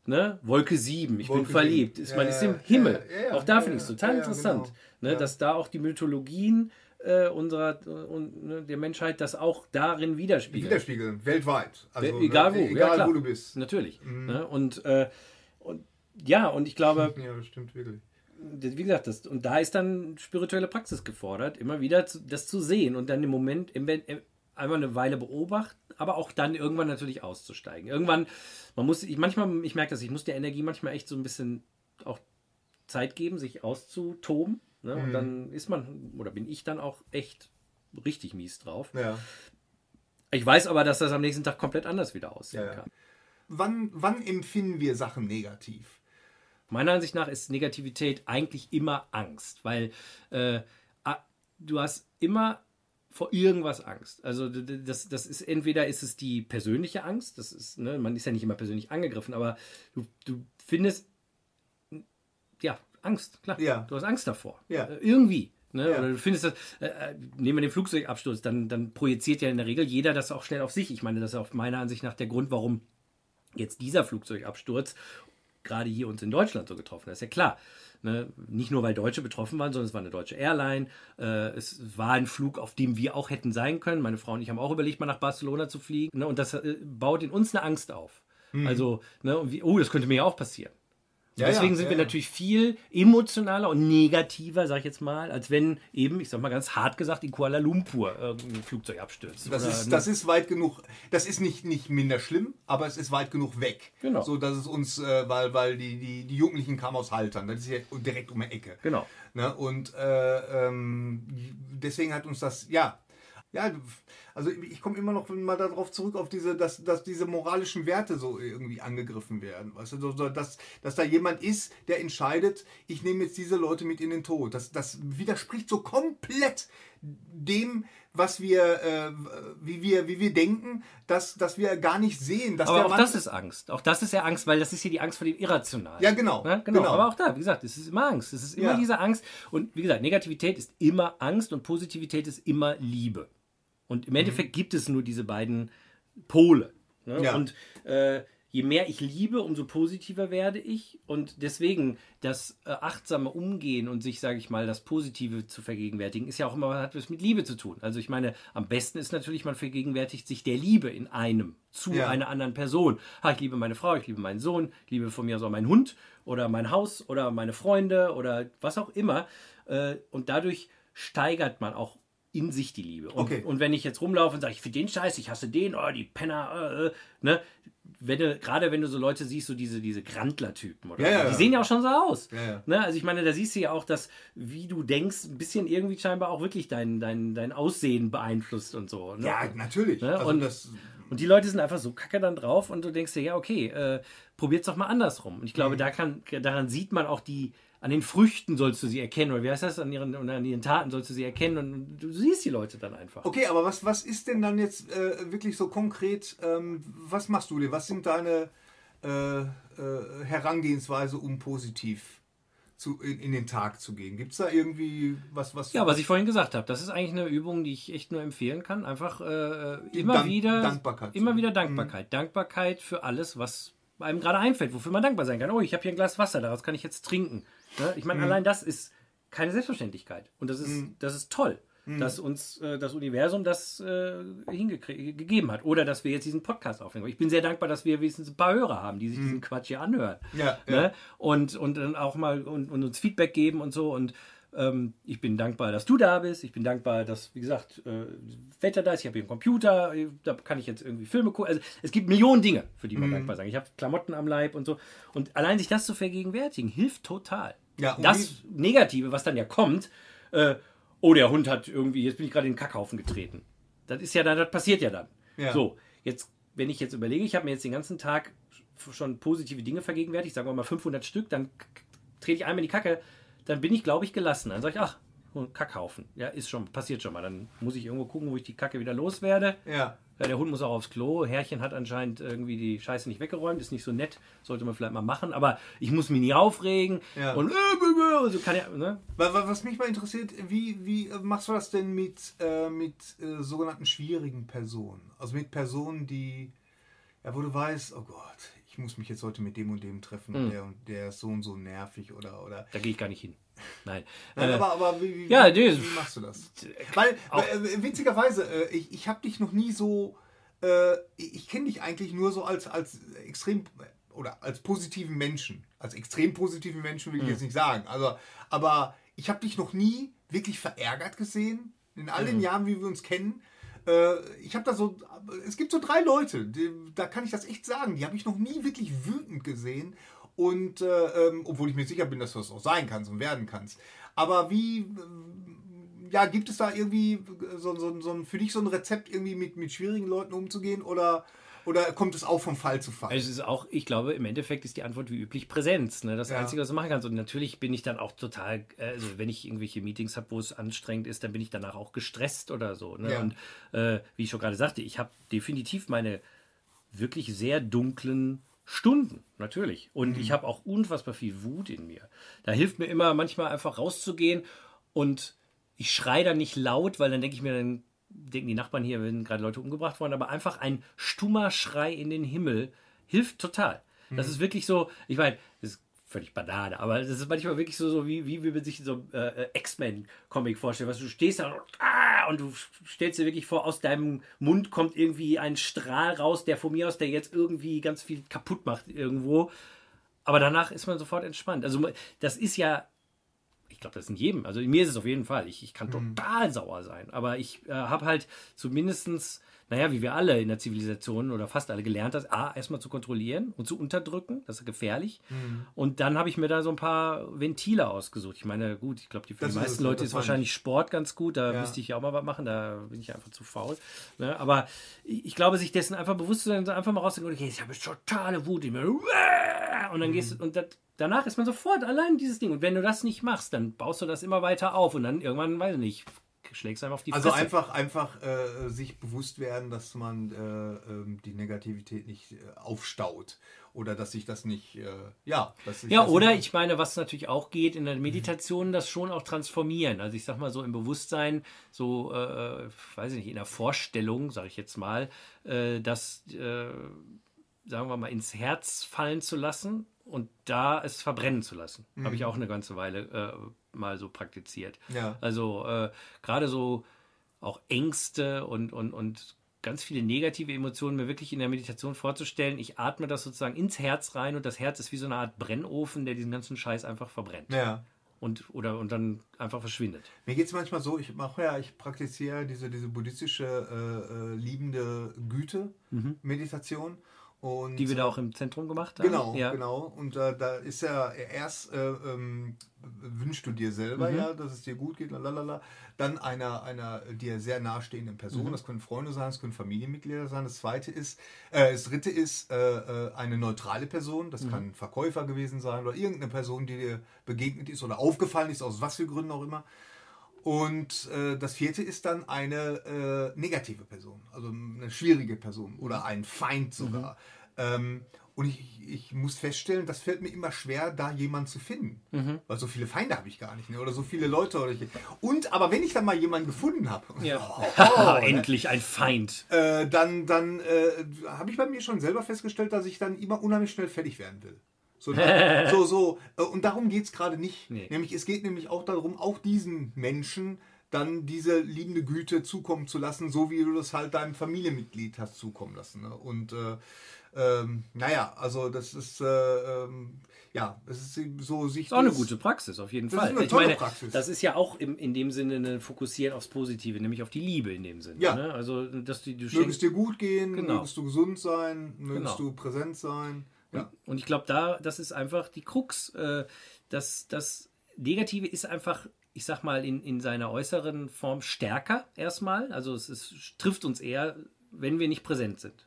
ne, Wolke 7, ich Wolke bin verliebt, sieben. ist, Ja, man ist im Himmel. auch da finde ich es total interessant, genau. ne, dass da auch die Mythologien äh, unserer und, ne, der Menschheit das auch darin widerspiegeln. Widerspiegeln, weltweit. Also, egal wo, egal ja, wo du bist. Natürlich. Mhm. Ne? Und, äh, und ja, und ich glaube. Ja, das stimmt wirklich. Wie gesagt, das, und da ist dann spirituelle Praxis gefordert, immer wieder zu, das zu sehen und dann im Moment im, im, einmal eine Weile beobachten, aber auch dann irgendwann natürlich auszusteigen. Irgendwann, man muss, ich manchmal, ich merke das, ich muss der Energie manchmal echt so ein bisschen auch Zeit geben, sich auszutoben. Ne? Mhm. Und dann ist man, oder bin ich dann auch echt richtig mies drauf. Ja. Ich weiß aber, dass das am nächsten Tag komplett anders wieder aussehen ja, kann. Wann, wann empfinden wir Sachen negativ? Meiner Ansicht nach ist Negativität eigentlich immer Angst, weil äh, du hast immer vor irgendwas Angst. Also das, das ist entweder ist es die persönliche Angst, das ist, ne, man ist ja nicht immer persönlich angegriffen, aber du, du findest ja Angst, klar. Ja. Du hast Angst davor. Ja. Äh, irgendwie. Ne? Ja. Oder du findest das, äh, äh, nehmen wir den Flugzeugabsturz, dann, dann projiziert ja in der Regel jeder das auch schnell auf sich. Ich meine, das ist auch meiner Ansicht nach der Grund, warum jetzt dieser Flugzeugabsturz gerade hier uns in Deutschland so getroffen hat. ist ja klar. Ne? Nicht nur, weil Deutsche betroffen waren, sondern es war eine deutsche Airline. Äh, es war ein Flug, auf dem wir auch hätten sein können. Meine Frau und ich haben auch überlegt, mal nach Barcelona zu fliegen. Ne? Und das äh, baut in uns eine Angst auf. Mhm. Also, ne, wie, oh, das könnte mir ja auch passieren. Ja, Deswegen ja, sind ja, wir natürlich viel emotionaler und negativer, sag ich jetzt mal, als wenn eben, ich sag mal ganz hart gesagt, in Kuala Lumpur irgendein Flugzeug abstürzt. Das, ist, ne? das ist weit genug, das ist nicht, nicht minder schlimm, aber es ist weit genug weg. Genau. So dass es uns, äh, weil, weil die, die, die Jugendlichen kamen aus Haltern, das ist ja direkt um die Ecke. Genau. Ne? Und äh, ähm, deswegen hat uns das, ja, ja, also ich komme immer noch mal darauf zurück, auf diese, dass, dass diese moralischen Werte so irgendwie angegriffen werden. Weißt du, dass, dass da jemand ist, der entscheidet, ich nehme jetzt diese Leute mit in den Tod. Das, das widerspricht so komplett dem, was wir, äh, wie wir, wie wir denken, dass, dass wir gar nicht sehen. aber auch Mann das ist Angst. Auch das ist ja Angst, weil das ist hier die Angst vor dem Irrationalen. Ja, genau, ja, genau. genau. Aber auch da, wie gesagt, es ist immer Angst. Es ist immer ja. diese Angst. Und wie gesagt, Negativität ist immer Angst und Positivität ist immer Liebe. Und im Endeffekt mhm. gibt es nur diese beiden Pole. Ne? Ja. Und äh, je mehr ich liebe, umso positiver werde ich. Und deswegen das äh, achtsame Umgehen und sich, sage ich mal, das Positive zu vergegenwärtigen, ist ja auch immer, hat was mit Liebe zu tun. Also ich meine, am besten ist natürlich, man vergegenwärtigt sich der Liebe in einem zu ja. einer anderen Person. Ha, ich liebe meine Frau, ich liebe meinen Sohn, ich liebe von mir so meinen Hund oder mein Haus oder meine Freunde oder was auch immer. Äh, und dadurch steigert man auch in sich die Liebe. Und, okay. und wenn ich jetzt rumlaufe und sage, ich finde den Scheiß, ich hasse den, oh, die Penner, äh, äh ne? Wenn du, gerade wenn du so Leute siehst, so diese, diese Grandler-Typen, oder? Ja, ja, die sehen ja auch schon so aus. Ja, ne? Also ich meine, da siehst du ja auch, dass, wie du denkst, ein bisschen irgendwie scheinbar auch wirklich dein, dein, dein Aussehen beeinflusst und so. Ne? Ja, natürlich. Ne? Also und, das und die Leute sind einfach so kacke dann drauf und du denkst dir, ja, okay, äh, probier's doch mal andersrum. Und ich glaube, mhm. da kann, daran sieht man auch die, an den Früchten sollst du sie erkennen, oder wie heißt das? An ihren, an ihren Taten sollst du sie erkennen und du siehst die Leute dann einfach. Okay, aber was, was ist denn dann jetzt äh, wirklich so konkret, ähm, was machst du dir? Was sind deine äh, äh, Herangehensweise, um positiv zu, in, in den Tag zu gehen? Gibt es da irgendwie was, was. Ja, was ich vorhin gesagt habe, das ist eigentlich eine Übung, die ich echt nur empfehlen kann. Einfach äh, immer Dank, wieder. Dankbarkeit. Immer wieder Dankbarkeit. Mhm. Dankbarkeit für alles, was einem gerade einfällt, wofür man dankbar sein kann. Oh, ich habe hier ein Glas Wasser, daraus kann ich jetzt trinken. Ne? Ich meine, mhm. allein das ist keine Selbstverständlichkeit. Und das ist, mhm. das ist toll, mhm. dass uns äh, das Universum das äh, hingegeben hat. Oder dass wir jetzt diesen Podcast aufnehmen. Ich bin sehr dankbar, dass wir wenigstens ein paar Hörer haben, die sich diesen mhm. Quatsch hier anhören. Ja, ne? ja. Und, und dann auch mal und, und uns Feedback geben und so. Und ich bin dankbar, dass du da bist. Ich bin dankbar, dass, wie gesagt, äh, Wetter da ist. Ich habe hier einen Computer. Da kann ich jetzt irgendwie Filme gucken. Also es gibt Millionen Dinge, für die man mm. dankbar sein. Ich habe Klamotten am Leib und so. Und allein sich das zu vergegenwärtigen, hilft total. Ja, das Negative, was dann ja kommt, äh, oh, der Hund hat irgendwie, jetzt bin ich gerade in den Kackhaufen getreten. Das ist ja dann, das passiert ja dann. Ja. So, jetzt, wenn ich jetzt überlege, ich habe mir jetzt den ganzen Tag schon positive Dinge vergegenwärtigt, sagen wir mal 500 Stück, dann trete ich einmal in die Kacke, dann bin ich, glaube ich, gelassen. Dann sage ich, ach, Kackhaufen. Ja, ist schon, passiert schon mal. Dann muss ich irgendwo gucken, wo ich die Kacke wieder loswerde. Ja. ja. Der Hund muss auch aufs Klo. Herrchen hat anscheinend irgendwie die Scheiße nicht weggeräumt. Ist nicht so nett. Sollte man vielleicht mal machen. Aber ich muss mich nie aufregen. Ja. Und, äh, so kann ja, ne? Was mich mal interessiert, wie, wie machst du das denn mit, äh, mit äh, sogenannten schwierigen Personen? Also mit Personen, die, ja, wo du weißt, oh Gott, ich muss mich jetzt heute mit dem und dem treffen Mhm. der und der ist so und so nervig oder oder. Da gehe ich gar nicht hin. Nein. Nein, Äh, aber, aber wie, wie, ja, nee, wie machst du das? Weil, Auch- äh, witzigerweise, äh, ich, ich habe dich noch nie so, äh, ich, ich kenne dich eigentlich nur so als, als extrem oder als positiven Menschen. Als extrem positiven Menschen will ich jetzt nicht sagen. Also, aber ich habe dich noch nie wirklich verärgert gesehen, in all den Jahren, wie wir uns kennen. Äh, ich habe da so, es gibt so drei Leute, die, da kann ich das echt sagen, die habe ich noch nie wirklich wütend gesehen. Und äh, ähm, obwohl ich mir sicher bin, dass du das auch sein kannst und werden kannst. Aber wie, äh, ja, gibt es da irgendwie so, so, so für dich so ein Rezept, irgendwie mit, mit schwierigen Leuten umzugehen oder, oder kommt es auch vom Fall zu Fall? Es ist auch, ich glaube, im Endeffekt ist die Antwort wie üblich Präsenz. Ne? Das Ja. Einzige, was du machen kannst. Und natürlich bin ich dann auch total, äh, also wenn ich irgendwelche Meetings habe, wo es anstrengend ist, dann bin ich danach auch gestresst oder so. Ne? Ja. Und äh, wie ich schon gerade sagte, ich habe definitiv meine wirklich sehr dunklen Stunden, natürlich. Und Mhm. ich habe auch unfassbar viel Wut in mir. Da hilft mir immer manchmal einfach rauszugehen und ich schreie dann nicht laut, weil dann denke ich mir, dann denken die Nachbarn hier, wenn gerade Leute umgebracht worden, aber einfach ein stummer Schrei in den Himmel hilft total. Das Mhm. ist wirklich so, ich meine, das ist völlig Banane, aber das ist manchmal wirklich so, so wie, wie wie man sich so äh, äh, X-Men-Comic vorstellt, was du stehst da und, ah, und du stellst dir wirklich vor, aus deinem Mund kommt irgendwie ein Strahl raus, der von mir aus, der jetzt irgendwie ganz viel kaputt macht irgendwo. Aber danach ist man sofort entspannt. Also das ist ja, ich glaube, das ist in jedem. Also in mir ist es auf jeden Fall. Ich, ich kann total sauer sein. Aber ich äh, habe halt zumindestens, naja, wie wir alle in der Zivilisation oder fast alle gelernt, das A, erstmal zu kontrollieren und zu unterdrücken. Das ist gefährlich. Und dann habe ich mir da so ein paar Ventile ausgesucht. Ich meine, gut, ich glaube, die- für Das die ist meisten Leute ist wahrscheinlich Sport ganz gut. Da Ja. müsste ich ja auch mal was machen. Da bin ich einfach zu faul. Ne? Aber ich glaube, sich dessen einfach bewusst zu sein, so einfach mal rauszugehen, okay, ich habe totale Wut in mir. Und dann gehst du, und das, danach ist man sofort allein dieses Ding. Und wenn du das nicht machst, dann baust du das immer weiter auf und dann irgendwann, weiß ich nicht, schlägst du einfach auf die Also Fresse. einfach, einfach äh, sich bewusst werden, dass man äh, ähm, die Negativität nicht äh, aufstaut oder dass sich das nicht, äh, ja, dass Ja, oder ich meine, was natürlich auch geht, in der Meditation das schon auch transformieren. Also ich sag mal so im Bewusstsein, so, äh, weiß ich nicht, in der Vorstellung, sage ich jetzt mal, äh, das, äh, sagen wir mal, ins Herz fallen zu lassen und da es verbrennen zu lassen. Habe ich auch eine ganze Weile äh, mal so praktiziert. Ja. Also äh, gerade so auch Ängste und, und, und ganz viele negative Emotionen mir wirklich in der Meditation vorzustellen. Ich atme das sozusagen ins Herz rein und das Herz ist wie so eine Art Brennofen, der diesen ganzen Scheiß einfach verbrennt. Ja. Und, oder, und dann einfach verschwindet. Mir geht es manchmal so, ich mache ja, ich praktiziere diese, diese buddhistische äh, äh, liebende Güte-Meditation. Und. Die wir da auch im Zentrum gemacht haben. Genau, ja. genau. Und äh, da ist ja erst äh, ähm, wünschst du dir selber Mhm. ja, dass es dir gut geht, lalala. Dann einer, einer dir sehr nahestehenden Person, Mhm. das können Freunde sein, das können Familienmitglieder sein. Das zweite ist, äh, das dritte ist äh, äh, eine neutrale Person, das Mhm. kann ein Verkäufer gewesen sein oder irgendeine Person, die dir begegnet ist oder aufgefallen ist, aus was für Gründen auch immer. Und äh, das vierte ist dann eine äh, negative Person, also eine schwierige Person oder ein Feind sogar. Ähm, und ich, ich muss feststellen, das fällt mir immer schwer, da jemanden zu finden. Weil so viele Feinde habe ich gar nicht. Ne? Oder so viele Leute. Oder ich, und aber wenn ich dann mal jemanden gefunden habe, Ja. oh, Endlich ein Feind. äh, dann, dann äh, habe ich bei mir schon selber festgestellt, dass ich dann immer unheimlich schnell fertig werden will. So, so, so. Äh, Und darum geht es gerade nicht. Nee. Nämlich, es geht nämlich auch darum, auch diesen Menschen dann diese liebende Güte zukommen zu lassen, so wie du das halt deinem Familienmitglied hast zukommen lassen. Ne? Und äh, ähm, naja, also das ist, äh, ähm, ja, es ist so sich. ist auch eine gute Praxis, auf jeden Das Fall. ist eine tolle meine, Praxis. das ist ja auch im, in dem Sinne ein Fokussieren aufs Positive, nämlich auf die Liebe in dem Sinne. Ja. Ne? Also, dass du, du Möge es schenkst, dir gut gehen, Genau. mögest du gesund sein, mögest Genau. du präsent sein. Ja. Und ich glaube, da, das ist einfach die Krux. Äh, das, das Negative ist einfach, ich sag mal, in, in seiner äußeren Form stärker erstmal. Also es, es trifft uns eher, wenn wir nicht präsent sind.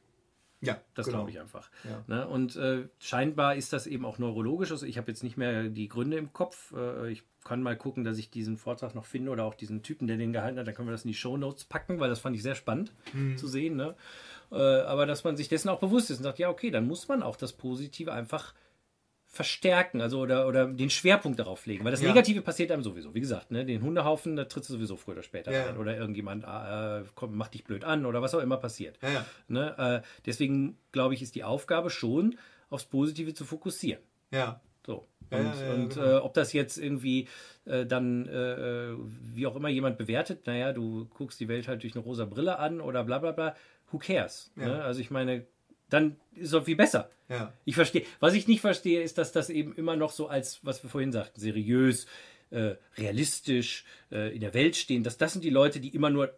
Ja, Das genau. glaube ich einfach. Ja. Ne? Und äh, scheinbar ist das eben auch neurologisch. Also ich habe jetzt nicht mehr die Gründe im Kopf. Äh, ich kann mal gucken, dass ich diesen Vortrag noch finde oder auch diesen Typen, der den gehalten hat. Dann können wir das in die Shownotes packen, weil das fand ich sehr spannend Mhm. zu sehen. Ne? Äh, aber dass man sich dessen auch bewusst ist und sagt, ja, okay, dann muss man auch das Positive einfach verstärken, also oder, oder den Schwerpunkt darauf legen, weil das Ja. Negative passiert einem sowieso. Wie gesagt, ne, den Hundehaufen, da trittst du sowieso früher oder später Ja. rein oder irgendjemand äh, kommt, macht dich blöd an oder was auch immer passiert. Ja. Ne? Äh, deswegen glaube ich, ist die Aufgabe schon, aufs Positive zu fokussieren. Ja. So. Und, und genau. äh, ob das jetzt irgendwie äh, dann, äh, wie auch immer jemand bewertet, naja, du guckst die Welt halt durch eine rosa Brille an oder bla bla bla, who cares? Ja. Ne? Also ich meine, dann ist es viel besser. Ja. Ich verstehe. Was ich nicht verstehe, ist, dass das eben immer noch so als, was wir vorhin sagten, seriös, äh, realistisch äh, in der Welt stehen, dass das sind die Leute, die immer nur,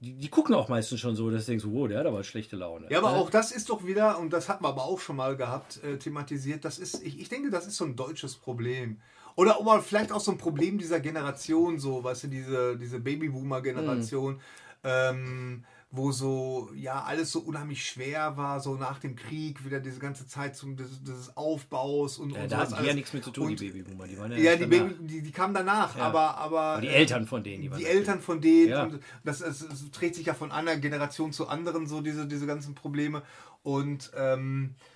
die, die gucken auch meistens schon so, dass du denkst, wow, der hat aber schlechte Laune. Ja, aber Ne? auch das ist doch wieder, und das hatten wir aber auch schon mal gehabt, äh, thematisiert, das ist, ich, ich denke, das ist so ein deutsches Problem. Oder aber vielleicht auch so ein Problem dieser Generation, so, weißt du, diese, diese Babyboomer-Generation, ähm, wo so, ja, alles so unheimlich schwer war, so nach dem Krieg, wieder diese ganze Zeit zum, des, des Aufbaus und, ja, und da hatten die ja nichts mit zu tun, Und- die Babyboomer. Die waren ja, Ja, die. Baby, die, die kamen danach, Ja. aber, aber. Aber die äh, Eltern von denen, die waren Die das Eltern von denen. Ja. Das, es, es trägt sich ja von einer Generation zur anderen, so diese, diese ganzen Probleme. Und, ähm, äh, äh,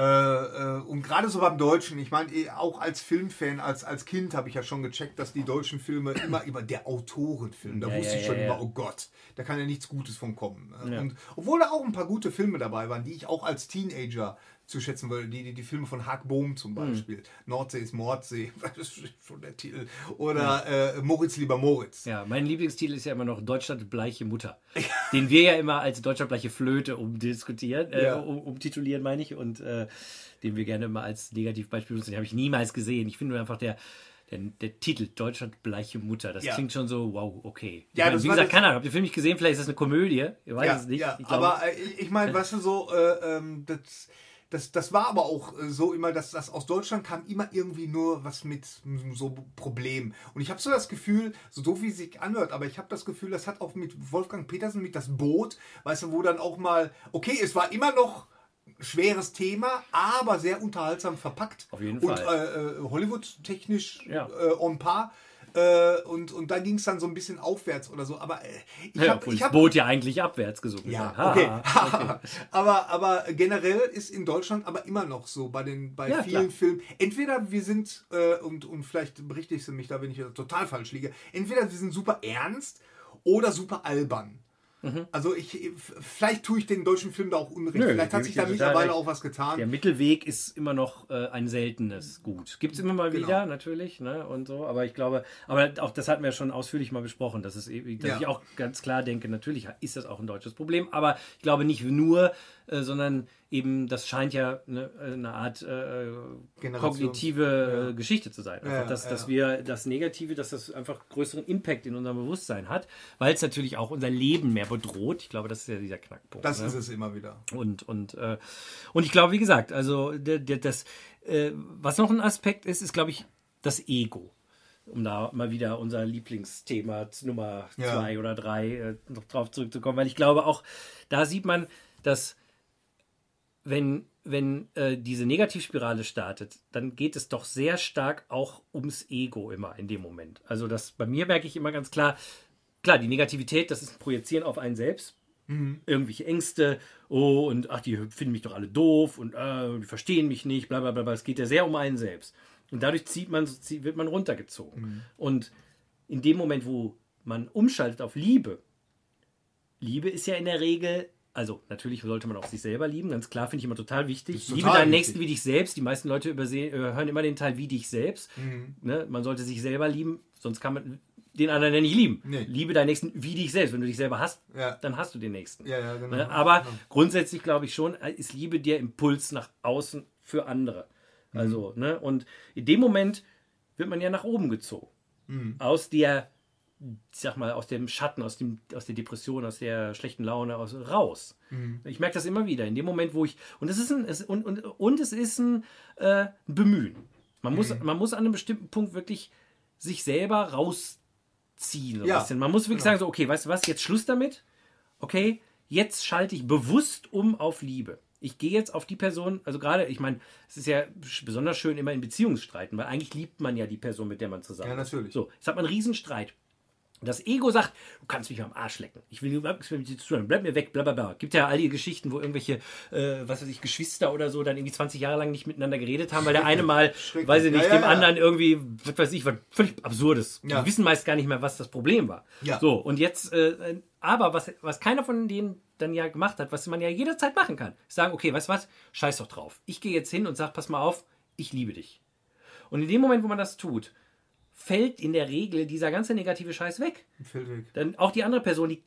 und gerade so beim Deutschen, ich meine, eh, auch als Filmfan, als, als Kind habe ich ja schon gecheckt, dass die deutschen Filme immer immer der Autorenfilm, da Ja, wusste ja, ich schon ja, immer, oh Gott, da kann ja nichts Gutes von kommen. Und obwohl da auch ein paar gute Filme dabei waren, die ich auch als Teenager zu schätzen würde, die, die, die Filme von Haag Bohm Hm. zum Beispiel, Nordsee ist Mordsee, das ist schon der Titel, oder äh, Moritz lieber Moritz. Ja, mein Lieblingstitel ist ja immer noch Deutschland bleiche Mutter, den wir ja immer als Deutschland bleiche Flöte umdiskutieren, äh, Ja. um, umtitulieren meine ich und äh, den wir gerne immer als Negativbeispiel benutzen. Den habe ich niemals gesehen. Ich finde nur einfach der, der, der Titel Deutschland bleiche Mutter, das Ja. klingt schon so, wow, okay. Ich Ja, meine, das wie gesagt, das- keine Ahnung, habt ihr den Film nicht gesehen? Vielleicht ist das eine Komödie, ich weiß ja, es nicht. Ja, ich aber äh, ich- ich meine, weißt du, so, äh, ähm, das, das, das war aber auch äh, so immer, dass das aus Deutschland kam immer irgendwie nur was mit so Problemen. Und ich habe so das Gefühl, so doof wie es sich anhört, aber ich habe das Gefühl, das hat auch mit Wolfgang Petersen, mit das Boot, weißt du, wo dann auch mal, okay, es war immer noch schweres Thema, aber sehr unterhaltsam verpackt. Auf jeden und, Fall. äh, äh, Hollywood-technisch Ja. äh, on par. Äh, und, und da ging es dann so ein bisschen aufwärts oder so. Aber äh, ich ja, habe das Boot ja eigentlich abwärts gesunken ja, ist. Ha, okay. ha, aber, aber generell ist in Deutschland aber immer noch so bei den bei Ja, vielen klar. Filmen. Entweder wir sind, äh, und, und vielleicht berichtigst du mich da, wenn ich total falsch liege, entweder wir sind super ernst oder super albern. Mhm. Also ich, vielleicht tue ich den deutschen Film da auch unrecht. Nö, vielleicht hat ich sich da mittlerweile auch was getan. Der Mittelweg ist immer noch äh, ein seltenes Gut. Gibt es immer mal Genau. wieder, natürlich, ne? Und so, aber ich glaube, aber auch das hatten wir schon ausführlich mal besprochen, dass es eben, dass Ja. ich auch ganz klar denke, natürlich ist das auch ein deutsches Problem, aber ich glaube nicht nur, äh, sondern eben, das scheint ja ne, eine Art äh, kognitive ja. äh, Geschichte zu sein. Ja, dass, ja. dass wir das Negative, dass das einfach größeren Impact in unserem Bewusstsein hat, weil es natürlich auch unser Leben mehr bedroht. Ich glaube, das ist ja dieser Knackpunkt. das ne? ist es immer wieder. Und, und, äh, und ich glaube, wie gesagt, also der, der, das, äh, was noch ein Aspekt ist, ist, glaube ich, das Ego. Um da mal wieder unser Lieblingsthema Nummer Ja. zwei oder drei äh, noch drauf zurückzukommen, weil ich glaube auch, da sieht man, dass wenn, wenn äh, diese Negativspirale startet, dann geht es doch sehr stark auch ums Ego immer in dem Moment. Also das bei mir merke ich immer ganz klar, klar, die Negativität, das ist ein Projizieren auf einen selbst. Irgendwelche Ängste, oh, und ach, die finden mich doch alle doof und äh, die verstehen mich nicht, bla bla bla. bla. Es geht ja sehr um einen selbst. Und dadurch zieht man, zieht, wird man runtergezogen. Und in dem Moment, wo man umschaltet auf Liebe, Liebe ist ja in der Regel, also natürlich sollte man auch sich selber lieben, ganz klar, finde ich immer total wichtig. ist Liebe total deinen wichtig. Nächsten wie dich selbst. Die meisten Leute übersehen, äh, hören immer den Teil wie dich selbst. Mhm. Ne? Man sollte sich selber lieben, sonst kann man den anderen ja nicht lieben. Nee. Liebe deinen Nächsten wie dich selbst. Wenn du dich selber hast, Ja. dann hast du den Nächsten. Ja, ja, genau. Ne? Aber Genau. grundsätzlich glaube ich schon, äh, ist Liebe der Impuls nach außen für andere. Mhm. Also, ne? Und in dem Moment wird man ja nach oben gezogen. Mhm. Aus der, sag mal, aus dem Schatten, aus, dem, aus der Depression, aus der schlechten Laune aus, raus. Mhm. Ich merke das immer wieder. In dem Moment, wo ich. Und es ist ein, es, und, und, und es ist ein, äh, Bemühen. Man muss, Mhm. man muss an einem bestimmten Punkt wirklich sich selber rausziehen. So Ja, bisschen. Man muss wirklich genau. sagen, so, okay, weißt du was, jetzt Schluss damit. Okay, jetzt schalte ich bewusst um auf Liebe. Ich gehe jetzt auf die Person, also gerade, ich meine, es ist ja besonders schön immer in Beziehungsstreiten, weil eigentlich liebt man ja die Person, mit der man zusammen Ja, ist. natürlich. So, jetzt hat man einen Riesenstreit. Das Ego sagt, du kannst mich am Arsch lecken. Ich will nichts mit dir zu tun. Bleib mir weg, bla bla bla. Gibt ja all die Geschichten, wo irgendwelche, äh, was weiß ich, Geschwister oder so dann irgendwie 20 Jahre lang nicht miteinander geredet haben, weil der eine mal, weiß ich nicht, Ja, ja, dem ja. anderen irgendwie, was weiß ich, was völlig Absurdes. Die wissen meist gar nicht mehr, was das Problem war. Ja. So, und jetzt, äh, aber was, was keiner von denen dann ja gemacht hat, was man ja jederzeit machen kann, ist sagen, okay, weißt du was, scheiß doch drauf. Ich gehe jetzt hin und sag, pass mal auf, ich liebe dich. Und in dem Moment, wo man das tut, fällt in der Regel dieser ganze negative Scheiß weg. Fällt weg. Dann auch die andere Person, die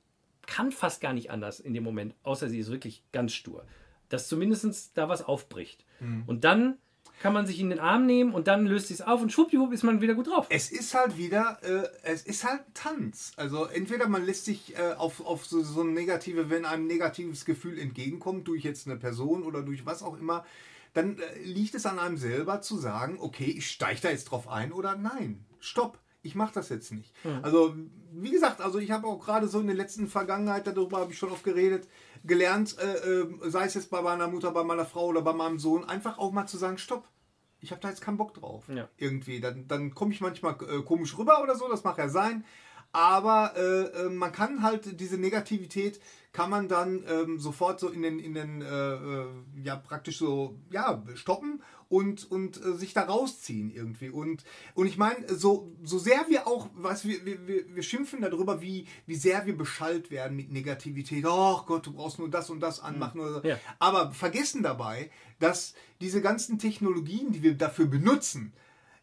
kann fast gar nicht anders in dem Moment, außer sie ist wirklich ganz stur. Dass zumindest da was aufbricht. Und dann kann man sich in den Arm nehmen und dann löst sich es auf und schwuppdiwupp ist man wieder gut drauf. Es ist halt wieder, äh, es ist halt ein Tanz. Also entweder man lässt sich äh, auf, auf so, so ein negative, wenn einem negatives Gefühl entgegenkommt, durch jetzt eine Person oder durch was auch immer, dann äh, liegt es an einem selber zu sagen, okay, ich steige da jetzt drauf ein oder nein, stopp. Ich mache das jetzt nicht. Also, wie gesagt, also ich habe auch gerade so in der letzten Vergangenheit, darüber habe ich schon oft geredet, gelernt, äh, äh, sei es jetzt bei meiner Mutter, bei meiner Frau oder bei meinem Sohn, einfach auch mal zu sagen, stopp. Ich habe da jetzt keinen Bock drauf. Ja. Irgendwie. Dann, dann komme ich manchmal äh, komisch rüber oder so, das mag ja sein. Aber äh, äh, man kann halt diese Negativität kann man dann ähm, sofort so in den, in den äh, äh, ja praktisch so, ja, stoppen und, und äh, sich da rausziehen irgendwie. Und, und ich meine, so, so sehr wir auch, was wir, wir, wir, schimpfen darüber, wie, wie sehr wir beschallt werden mit Negativität. Oh Gott, du brauchst nur das und das anmachen. Oder so. Ja. Aber vergessen dabei, dass diese ganzen Technologien, die wir dafür benutzen,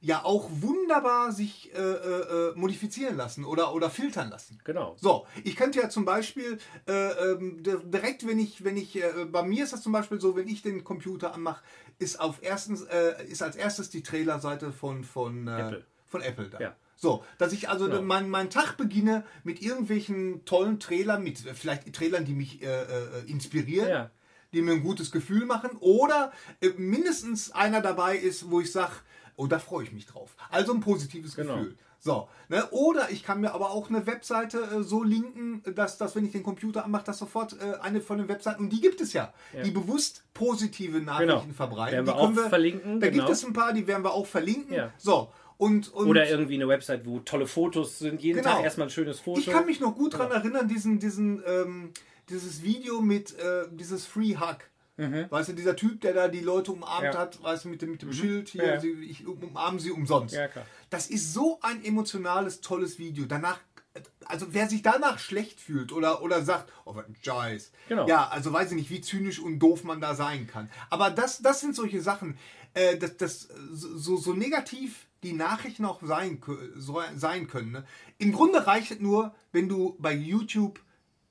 ja auch wunderbar sich äh, äh, äh, modifizieren lassen oder, oder filtern lassen. Genau. So, ich könnte ja zum Beispiel äh, ähm, di- direkt, wenn ich, wenn ich, äh, bei mir ist das zum Beispiel so, wenn ich den Computer anmache, ist auf erstens, äh, ist als erstes die Trailerseite von, von, Apple. von Apple da. Ja. So, dass ich also Genau. meinen meinen Tag beginne mit irgendwelchen tollen Trailern, mit vielleicht Trailern, die mich inspirieren, Ja. die mir ein gutes Gefühl machen, oder mindestens einer dabei ist, wo ich sage, oh, da freue ich mich drauf. Also ein positives Genau. Gefühl. So, ne? Oder ich kann mir aber auch eine Webseite äh, so linken, dass, dass wenn ich den Computer anmache, dass sofort äh, eine von den Webseiten, und die gibt es ja, die bewusst positive Nachrichten Genau. verbreiten. Werden wir die können auch verlinken, Da genau. gibt es ein paar, die werden wir auch verlinken. Ja. So, und, und Oder irgendwie eine Website, wo tolle Fotos sind. Jeden Genau. Tag erstmal ein schönes Foto. ich kann mich noch gut daran erinnern, diesen, diesen, ähm, dieses Video mit äh, dieses Free Hug. Weißt du, dieser Typ, der da die Leute umarmt Mhm. Ja. Mhm. hat, weißt du, mit dem, mit dem Schild hier, Ja. sie, ich umarme sie umsonst. Ja. Das ist so ein emotionales, tolles Video. Danach, also wer sich danach schlecht fühlt oder, oder sagt, oh, was ein Scheiß. Genau. Ja, also weiß ich nicht, wie zynisch und doof man da sein kann. Aber das, das sind solche Sachen, äh, das, das, so, so negativ die Nachrichten auch sein, so, sein können. Ne? Im Grunde reicht es nur, wenn du bei YouTube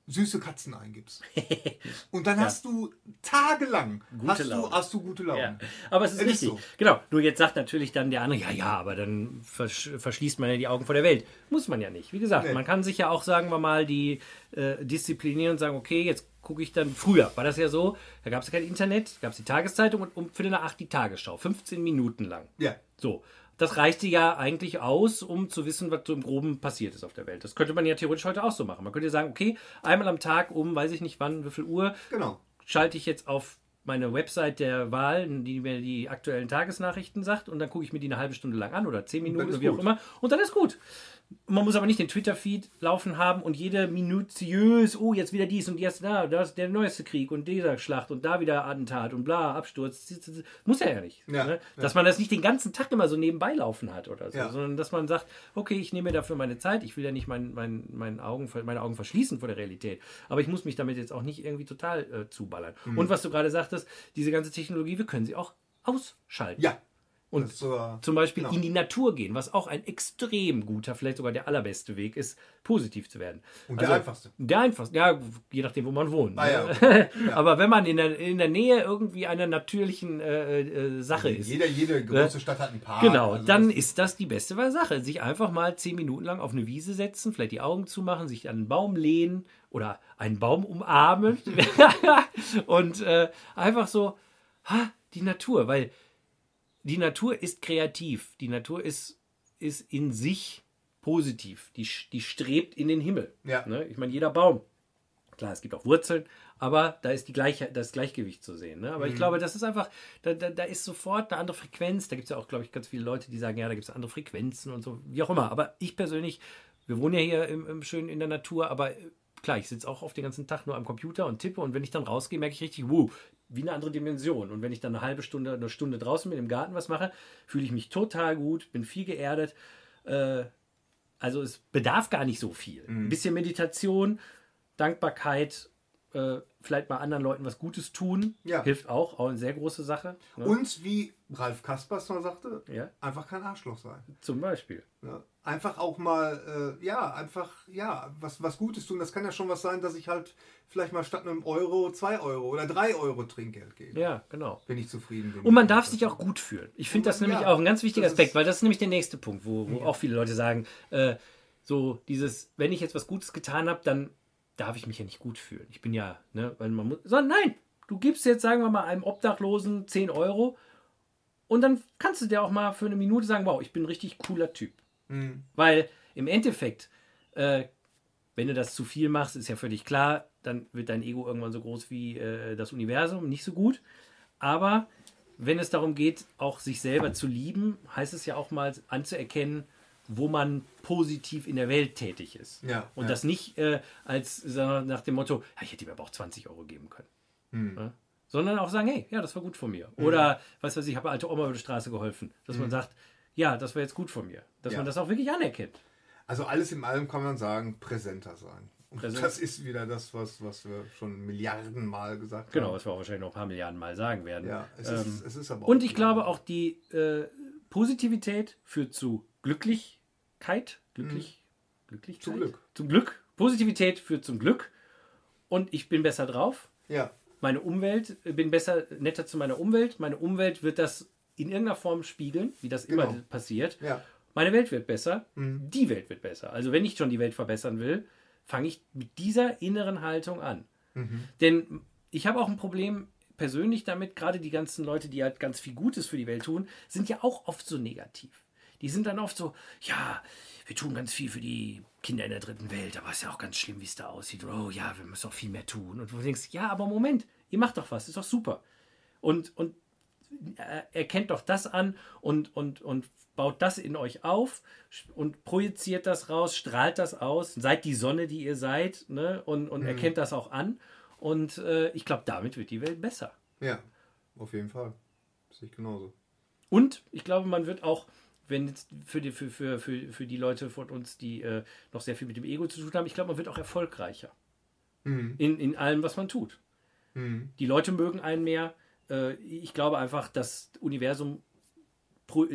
süße Katzen eingibst. Und dann hast du tagelang Gute hast, du, Laune. hast du gute Laune. Ja, aber es ist Es ist richtig. so. Genau. Nur jetzt sagt natürlich dann der andere, ja, ja, aber dann versch verschließt man ja die Augen vor der Welt. Muss man ja nicht. Wie gesagt, Nee. man kann sich ja auch, sagen wir mal, die äh, disziplinieren und sagen, okay, jetzt gucke ich dann. Früher war das ja so, da gab es ja kein Internet, gab es die Tageszeitung und um Viertel nach acht die Tagesschau. 15 Minuten lang. Ja. So. Das reichte ja eigentlich aus, um zu wissen, was so im Groben passiert ist auf der Welt. Das könnte man ja theoretisch heute auch so machen. Man könnte ja sagen, okay, einmal am Tag um, weiß ich nicht wann, wie viel Uhr, Genau. schalte ich jetzt auf meine Website der Wahl, die mir die aktuellen Tagesnachrichten sagt, und dann gucke ich mir die eine halbe Stunde lang an oder zehn Minuten oder wie auch gut. immer. Und dann ist gut. Man muss aber nicht den Twitter-Feed laufen haben und jede minutiös, oh, jetzt wieder dies und jetzt da, das ist der neueste Krieg und dieser Schlacht und da wieder Attentat und bla, Absturz. Muss ja nicht. Ja, ne? ja. Dass man das nicht den ganzen Tag immer so nebenbei laufen hat oder so, Ja. sondern dass man sagt, okay, ich nehme mir dafür meine Zeit, ich will ja nicht mein, mein, mein Augen, meine Augen verschließen vor der Realität, aber ich muss mich damit jetzt auch nicht irgendwie total äh, zuballern. Mhm. Und was du gerade sagtest, diese ganze Technologie, wir können sie auch ausschalten. Ja. Und so- zum Beispiel genau. in die Natur gehen, was auch ein extrem guter, vielleicht sogar der allerbeste Weg ist, positiv zu werden. Also Und der einfachste. Der einfachste, ja, je nachdem, wo man wohnt. Ah, ja, ne? Aber wenn man in der, in der Nähe irgendwie einer natürlichen äh, äh, Sache ist, Jeder, jede große Stadt hat einen Park. Genau, also dann das- ist das die beste Sache. Sich einfach mal zehn Minuten lang auf eine Wiese setzen, vielleicht die Augen zumachen, sich an einen Baum lehnen oder einen Baum umarmen und äh, einfach so, ha, die Natur, weil die Natur ist kreativ, die Natur ist, ist in sich positiv, die, die strebt in den Himmel. Ja. Ne? Ich meine, jeder Baum, klar, es gibt auch Wurzeln, aber da ist die Gleiche, das Gleichgewicht zu sehen. Ne? Aber ich glaube, das ist einfach, da, da, da ist sofort eine andere Frequenz. Da gibt es ja auch, glaube ich, ganz viele Leute, die sagen, ja, da gibt es andere Frequenzen und so, wie auch immer. Aber ich persönlich wir wohnen ja hier im, im schön in der Natur, aber klar, ich sitze auch auf den ganzen Tag nur am Computer und tippe und wenn ich dann rausgehe, merke ich richtig, wow, wie eine andere Dimension. Und wenn ich dann eine halbe Stunde, eine Stunde draußen mit im Garten was mache, fühle ich mich total gut, bin viel geerdet. Äh, also es bedarf gar nicht so viel. Ein bisschen Meditation, Dankbarkeit, äh, vielleicht mal anderen Leuten was Gutes tun, Ja. hilft auch, auch eine sehr große Sache. Ne? Und wie Ralf Kaspers mal sagte, Ja. einfach kein Arschloch sein. Zum Beispiel. Ja, einfach auch mal, äh, ja, einfach, ja, was, was Gutes tun. Das kann ja schon was sein, dass ich halt vielleicht mal statt einem Euro zwei Euro oder drei Euro Trinkgeld gebe, Ja, genau. wenn ich zufrieden bin. Und man darf sich auch gut fühlen. Ich finde das nämlich auch ein ganz wichtiger Aspekt, weil das ist nämlich der nächste Punkt, wo, wo auch viele Leute sagen, äh, so dieses, wenn ich jetzt was Gutes getan habe, dann darf ich mich ja nicht gut fühlen. Ich bin ja, ne, weil man muss, sondern nein, du gibst jetzt, sagen wir mal, einem Obdachlosen 10 Euro und dann kannst du dir auch mal für eine Minute sagen, wow, ich bin ein richtig cooler Typ. Mhm. Weil im Endeffekt, äh, wenn du das zu viel machst, ist ja völlig klar, dann wird dein Ego irgendwann so groß wie äh, das Universum, nicht so gut. Aber wenn es darum geht, auch sich selber zu lieben, heißt es ja auch mal anzuerkennen, wo man positiv in der Welt tätig ist. Ja, Und ja. das nicht äh, als wir, nach dem Motto, ja, ich hätte ihm aber auch 20 Euro geben können. Hm. Ja? Sondern auch sagen, hey, ja, das war gut von mir. Oder, was weiß ich, ich habe alte Oma über die Straße geholfen. Dass man sagt, ja, das war jetzt gut von mir. Dass Hm. Man das auch wirklich anerkennt. Also alles in allem kann man sagen, präsenter sein. Und Präsent. das ist wieder das, was, was wir schon Milliarden Mal gesagt Genau, haben. was wir auch wahrscheinlich noch ein paar Milliarden Mal sagen werden. Ja, es, Ähm, ist, es ist aber und ich glaube auch, die äh, Positivität führt zu Glücklichkeit. Glücklich, Glücklichkeit? Zum Glück. Zum Glück. Positivität führt zum Glück. Und ich bin besser drauf. Ja, Meine Umwelt, äh, bin besser, netter zu meiner Umwelt. Meine Umwelt wird das in irgendeiner Form spiegeln, wie das immer Genau. passiert. ja. Meine Welt wird besser, Mhm. die Welt wird besser. Also wenn ich schon die Welt verbessern will, fange ich mit dieser inneren Haltung an. Mhm. Denn ich habe auch ein Problem persönlich damit, gerade die ganzen Leute, die halt ganz viel Gutes für die Welt tun, sind ja auch oft so negativ. Die sind dann oft so, ja, wir tun ganz viel für die Kinder in der dritten Welt, aber es ist ja auch ganz schlimm, wie es da aussieht. Oh ja, wir müssen auch viel mehr tun. Und du denkst, ja, aber Moment, ihr macht doch was, ist doch super. Und, und äh, erkennt doch das an und, und, und baut das in euch auf und projiziert das raus, strahlt das aus, seid die Sonne, die ihr seid ne? und, und erkennt das auch an. Und äh, ich glaube, damit wird die Welt besser. Ja, auf jeden Fall. Sehe ich genauso. Und ich glaube, man wird auch, wenn jetzt für die, für, für, für, für die Leute von uns, die äh, noch sehr viel mit dem Ego zu tun haben, ich glaube, man wird auch erfolgreicher Mhm. in, in allem, was man tut. Mhm. Die Leute mögen einen mehr. Äh, ich glaube einfach, das Universum,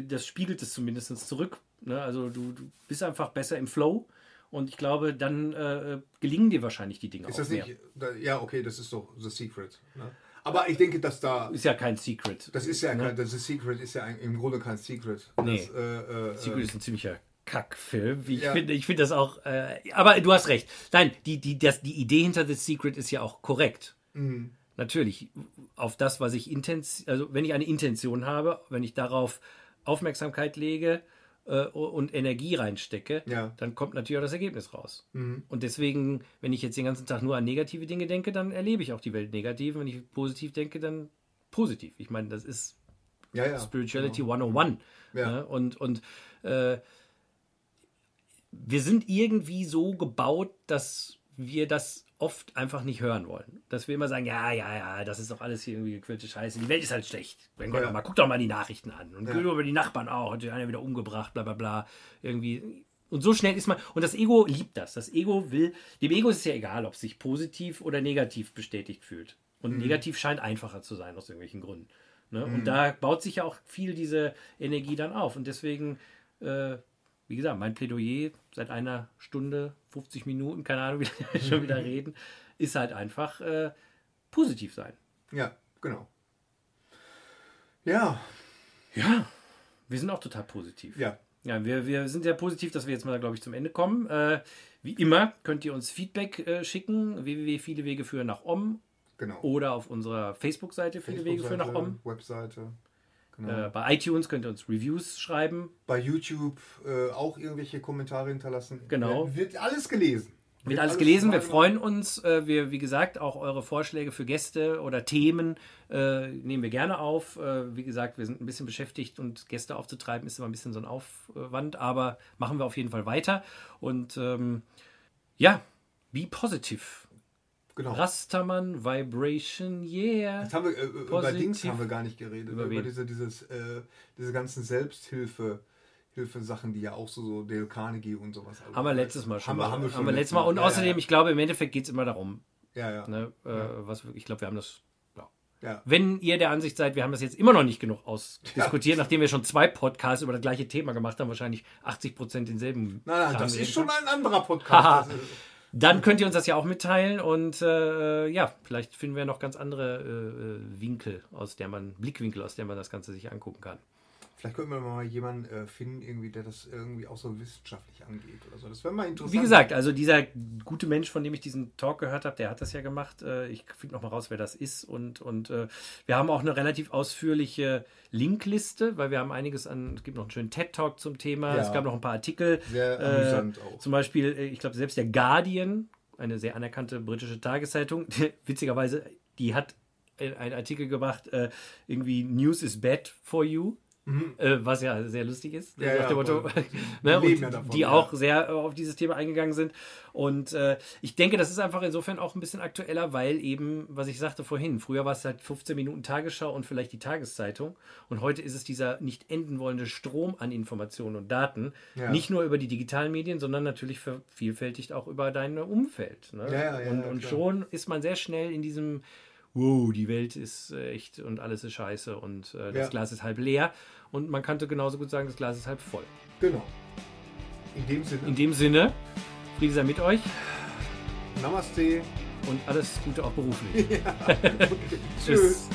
das spiegelt es zumindest zurück. Ne? Also du, du bist einfach besser im Flow. Und ich glaube, dann äh, gelingen dir wahrscheinlich die Dinge Ist auch das mehr. nicht, da, ja, okay, das ist doch The Secret. Ne? Aber ich denke, dass da, Ist ja kein Secret. das ist ja, ne? kein, das The Secret ist ja ein, im Grunde kein Secret. Nee. Das, äh, äh, Secret ist ein ziemlicher Kackfilm, wie ich Ja. finde. Ich finde das auch. Äh, aber du hast recht. Nein, die, die, das, die Idee hinter The Secret ist ja auch korrekt. Mhm. Natürlich. Auf das, was ich intention, also wenn ich eine Intention habe, wenn ich darauf Aufmerksamkeit lege äh, und Energie reinstecke, Ja. dann kommt natürlich auch das Ergebnis raus. Mhm. Und deswegen, wenn ich jetzt den ganzen Tag nur an negative Dinge denke, dann erlebe ich auch die Welt negativ. Wenn ich positiv denke, dann positiv. Ich meine, das ist ja, ja. Spirituality genau. 101. Ja. Ne? Und, und äh, wir sind irgendwie so gebaut, dass wir das oft einfach nicht hören wollen. Dass wir immer sagen, ja, ja, ja, das ist doch alles hier irgendwie gequillte Scheiße. Die Welt ist halt schlecht. Mein Gott, Ja. mal, guck doch mal die Nachrichten an. Und Ja. über die Nachbarn auch. Hat sich einer wieder umgebracht, bla bla bla. Irgendwie. Und so schnell ist man. Und das Ego liebt das. Das Ego will. Dem Ego ist es ja egal, ob es sich positiv oder negativ bestätigt fühlt. Und negativ scheint einfacher zu sein aus irgendwelchen Gründen. Ne? Und da baut sich ja auch viel diese Energie dann auf. Und deswegen, äh, wie gesagt, mein Plädoyer seit einer Stunde, 50 Minuten, keine Ahnung, wie wir schon wieder reden, ist halt einfach äh, positiv sein. Ja, genau. Ja, Ja, wir sind auch total positiv. ja. Ja, wir, wir sind sehr positiv, dass wir jetzt mal, glaube ich, zum Ende kommen. Äh, wie immer könnt ihr uns Feedback äh, schicken, www. Viele Wege führen nach Om Genau. oder auf unserer Facebook-Seite Viele Wege führen nach Om. Webseite. Genau. Äh, bei iTunes könnt ihr uns Reviews schreiben. Bei YouTube äh, auch irgendwelche Kommentare hinterlassen. Genau. Wird, wird alles gelesen. Wird alles gelesen, wir freuen uns. Äh, wir, wie gesagt, auch eure Vorschläge für Gäste oder Themen äh, nehmen wir gerne auf. Äh, wie gesagt, wir sind ein bisschen beschäftigt und Gäste aufzutreiben ist immer ein bisschen so ein Aufwand, aber machen wir auf jeden Fall weiter. Und ähm, ja, be positive. Genau. Rastermann, Vibration, yeah. Jetzt haben wir, äh, über Dings haben wir gar nicht geredet. Über, über diese, dieses, äh, diese ganzen Selbsthilfe. Hilfe-Sachen, die ja auch so, so Dale Carnegie und sowas. Also haben wir letztes Mal schon. Haben, mal, haben wir schon. Haben wir letztes Mal. Und ja, außerdem, ja. ich glaube, im Endeffekt geht es immer darum. Ja, ja. Ne, äh, was, ich glaube, wir haben das. Ja. Wenn ihr der Ansicht seid, wir haben das jetzt immer noch nicht genug ausdiskutiert, nachdem wir schon zwei Podcasts über das gleiche Thema gemacht haben, wahrscheinlich 80 Prozent denselben. Nein, nein, das ist schon ein anderer Podcast. Dann könnt ihr uns das ja auch mitteilen und äh, ja, vielleicht finden wir noch ganz andere äh, äh Winkel, aus der man, Blickwinkel, aus der man das Ganze sich angucken kann. Vielleicht könnten wir mal jemanden äh, finden, irgendwie, der das irgendwie auch so wissenschaftlich angeht oder so. Das wäre mal interessant. Wie gesagt, also dieser gute Mensch, von dem ich diesen Talk gehört habe, der hat das ja gemacht. Äh, ich finde noch mal raus, wer das ist. Und, und äh, wir haben auch eine relativ ausführliche Linkliste, weil wir haben einiges an, es gibt noch einen schönen TED-Talk zum Thema. Ja. Es gab noch ein paar Artikel. Sehr amüsant auch. Zum Beispiel, ich glaube, selbst der Guardian, eine sehr anerkannte britische Tageszeitung, witzigerweise, die hat einen Artikel gemacht, irgendwie News is bad for you. Mhm. Äh, was ja sehr lustig ist, ja, ja, Motto, ne? die, davon, die auch sehr äh, auf dieses Thema eingegangen sind. Und äh, ich denke, das ist einfach insofern auch ein bisschen aktueller, weil eben, was ich sagte vorhin, früher war es halt 15 Minuten Tagesschau und vielleicht die Tageszeitung. Und heute ist es dieser nicht enden wollende Strom an Informationen und Daten. Nicht nur über die digitalen Medien, sondern natürlich vervielfältigt auch über dein Umfeld. Ne? und, und schon ist man sehr schnell in diesem wow, die Welt ist äh, echt und alles ist scheiße und äh, das ja. Glas ist halb leer. Und man könnte genauso gut sagen, das Glas ist halb voll. Genau. In dem Sinne. In dem Sinne, Friede sei mit euch. Namaste. Und alles Gute auch beruflich. Ja, okay. Tschüss.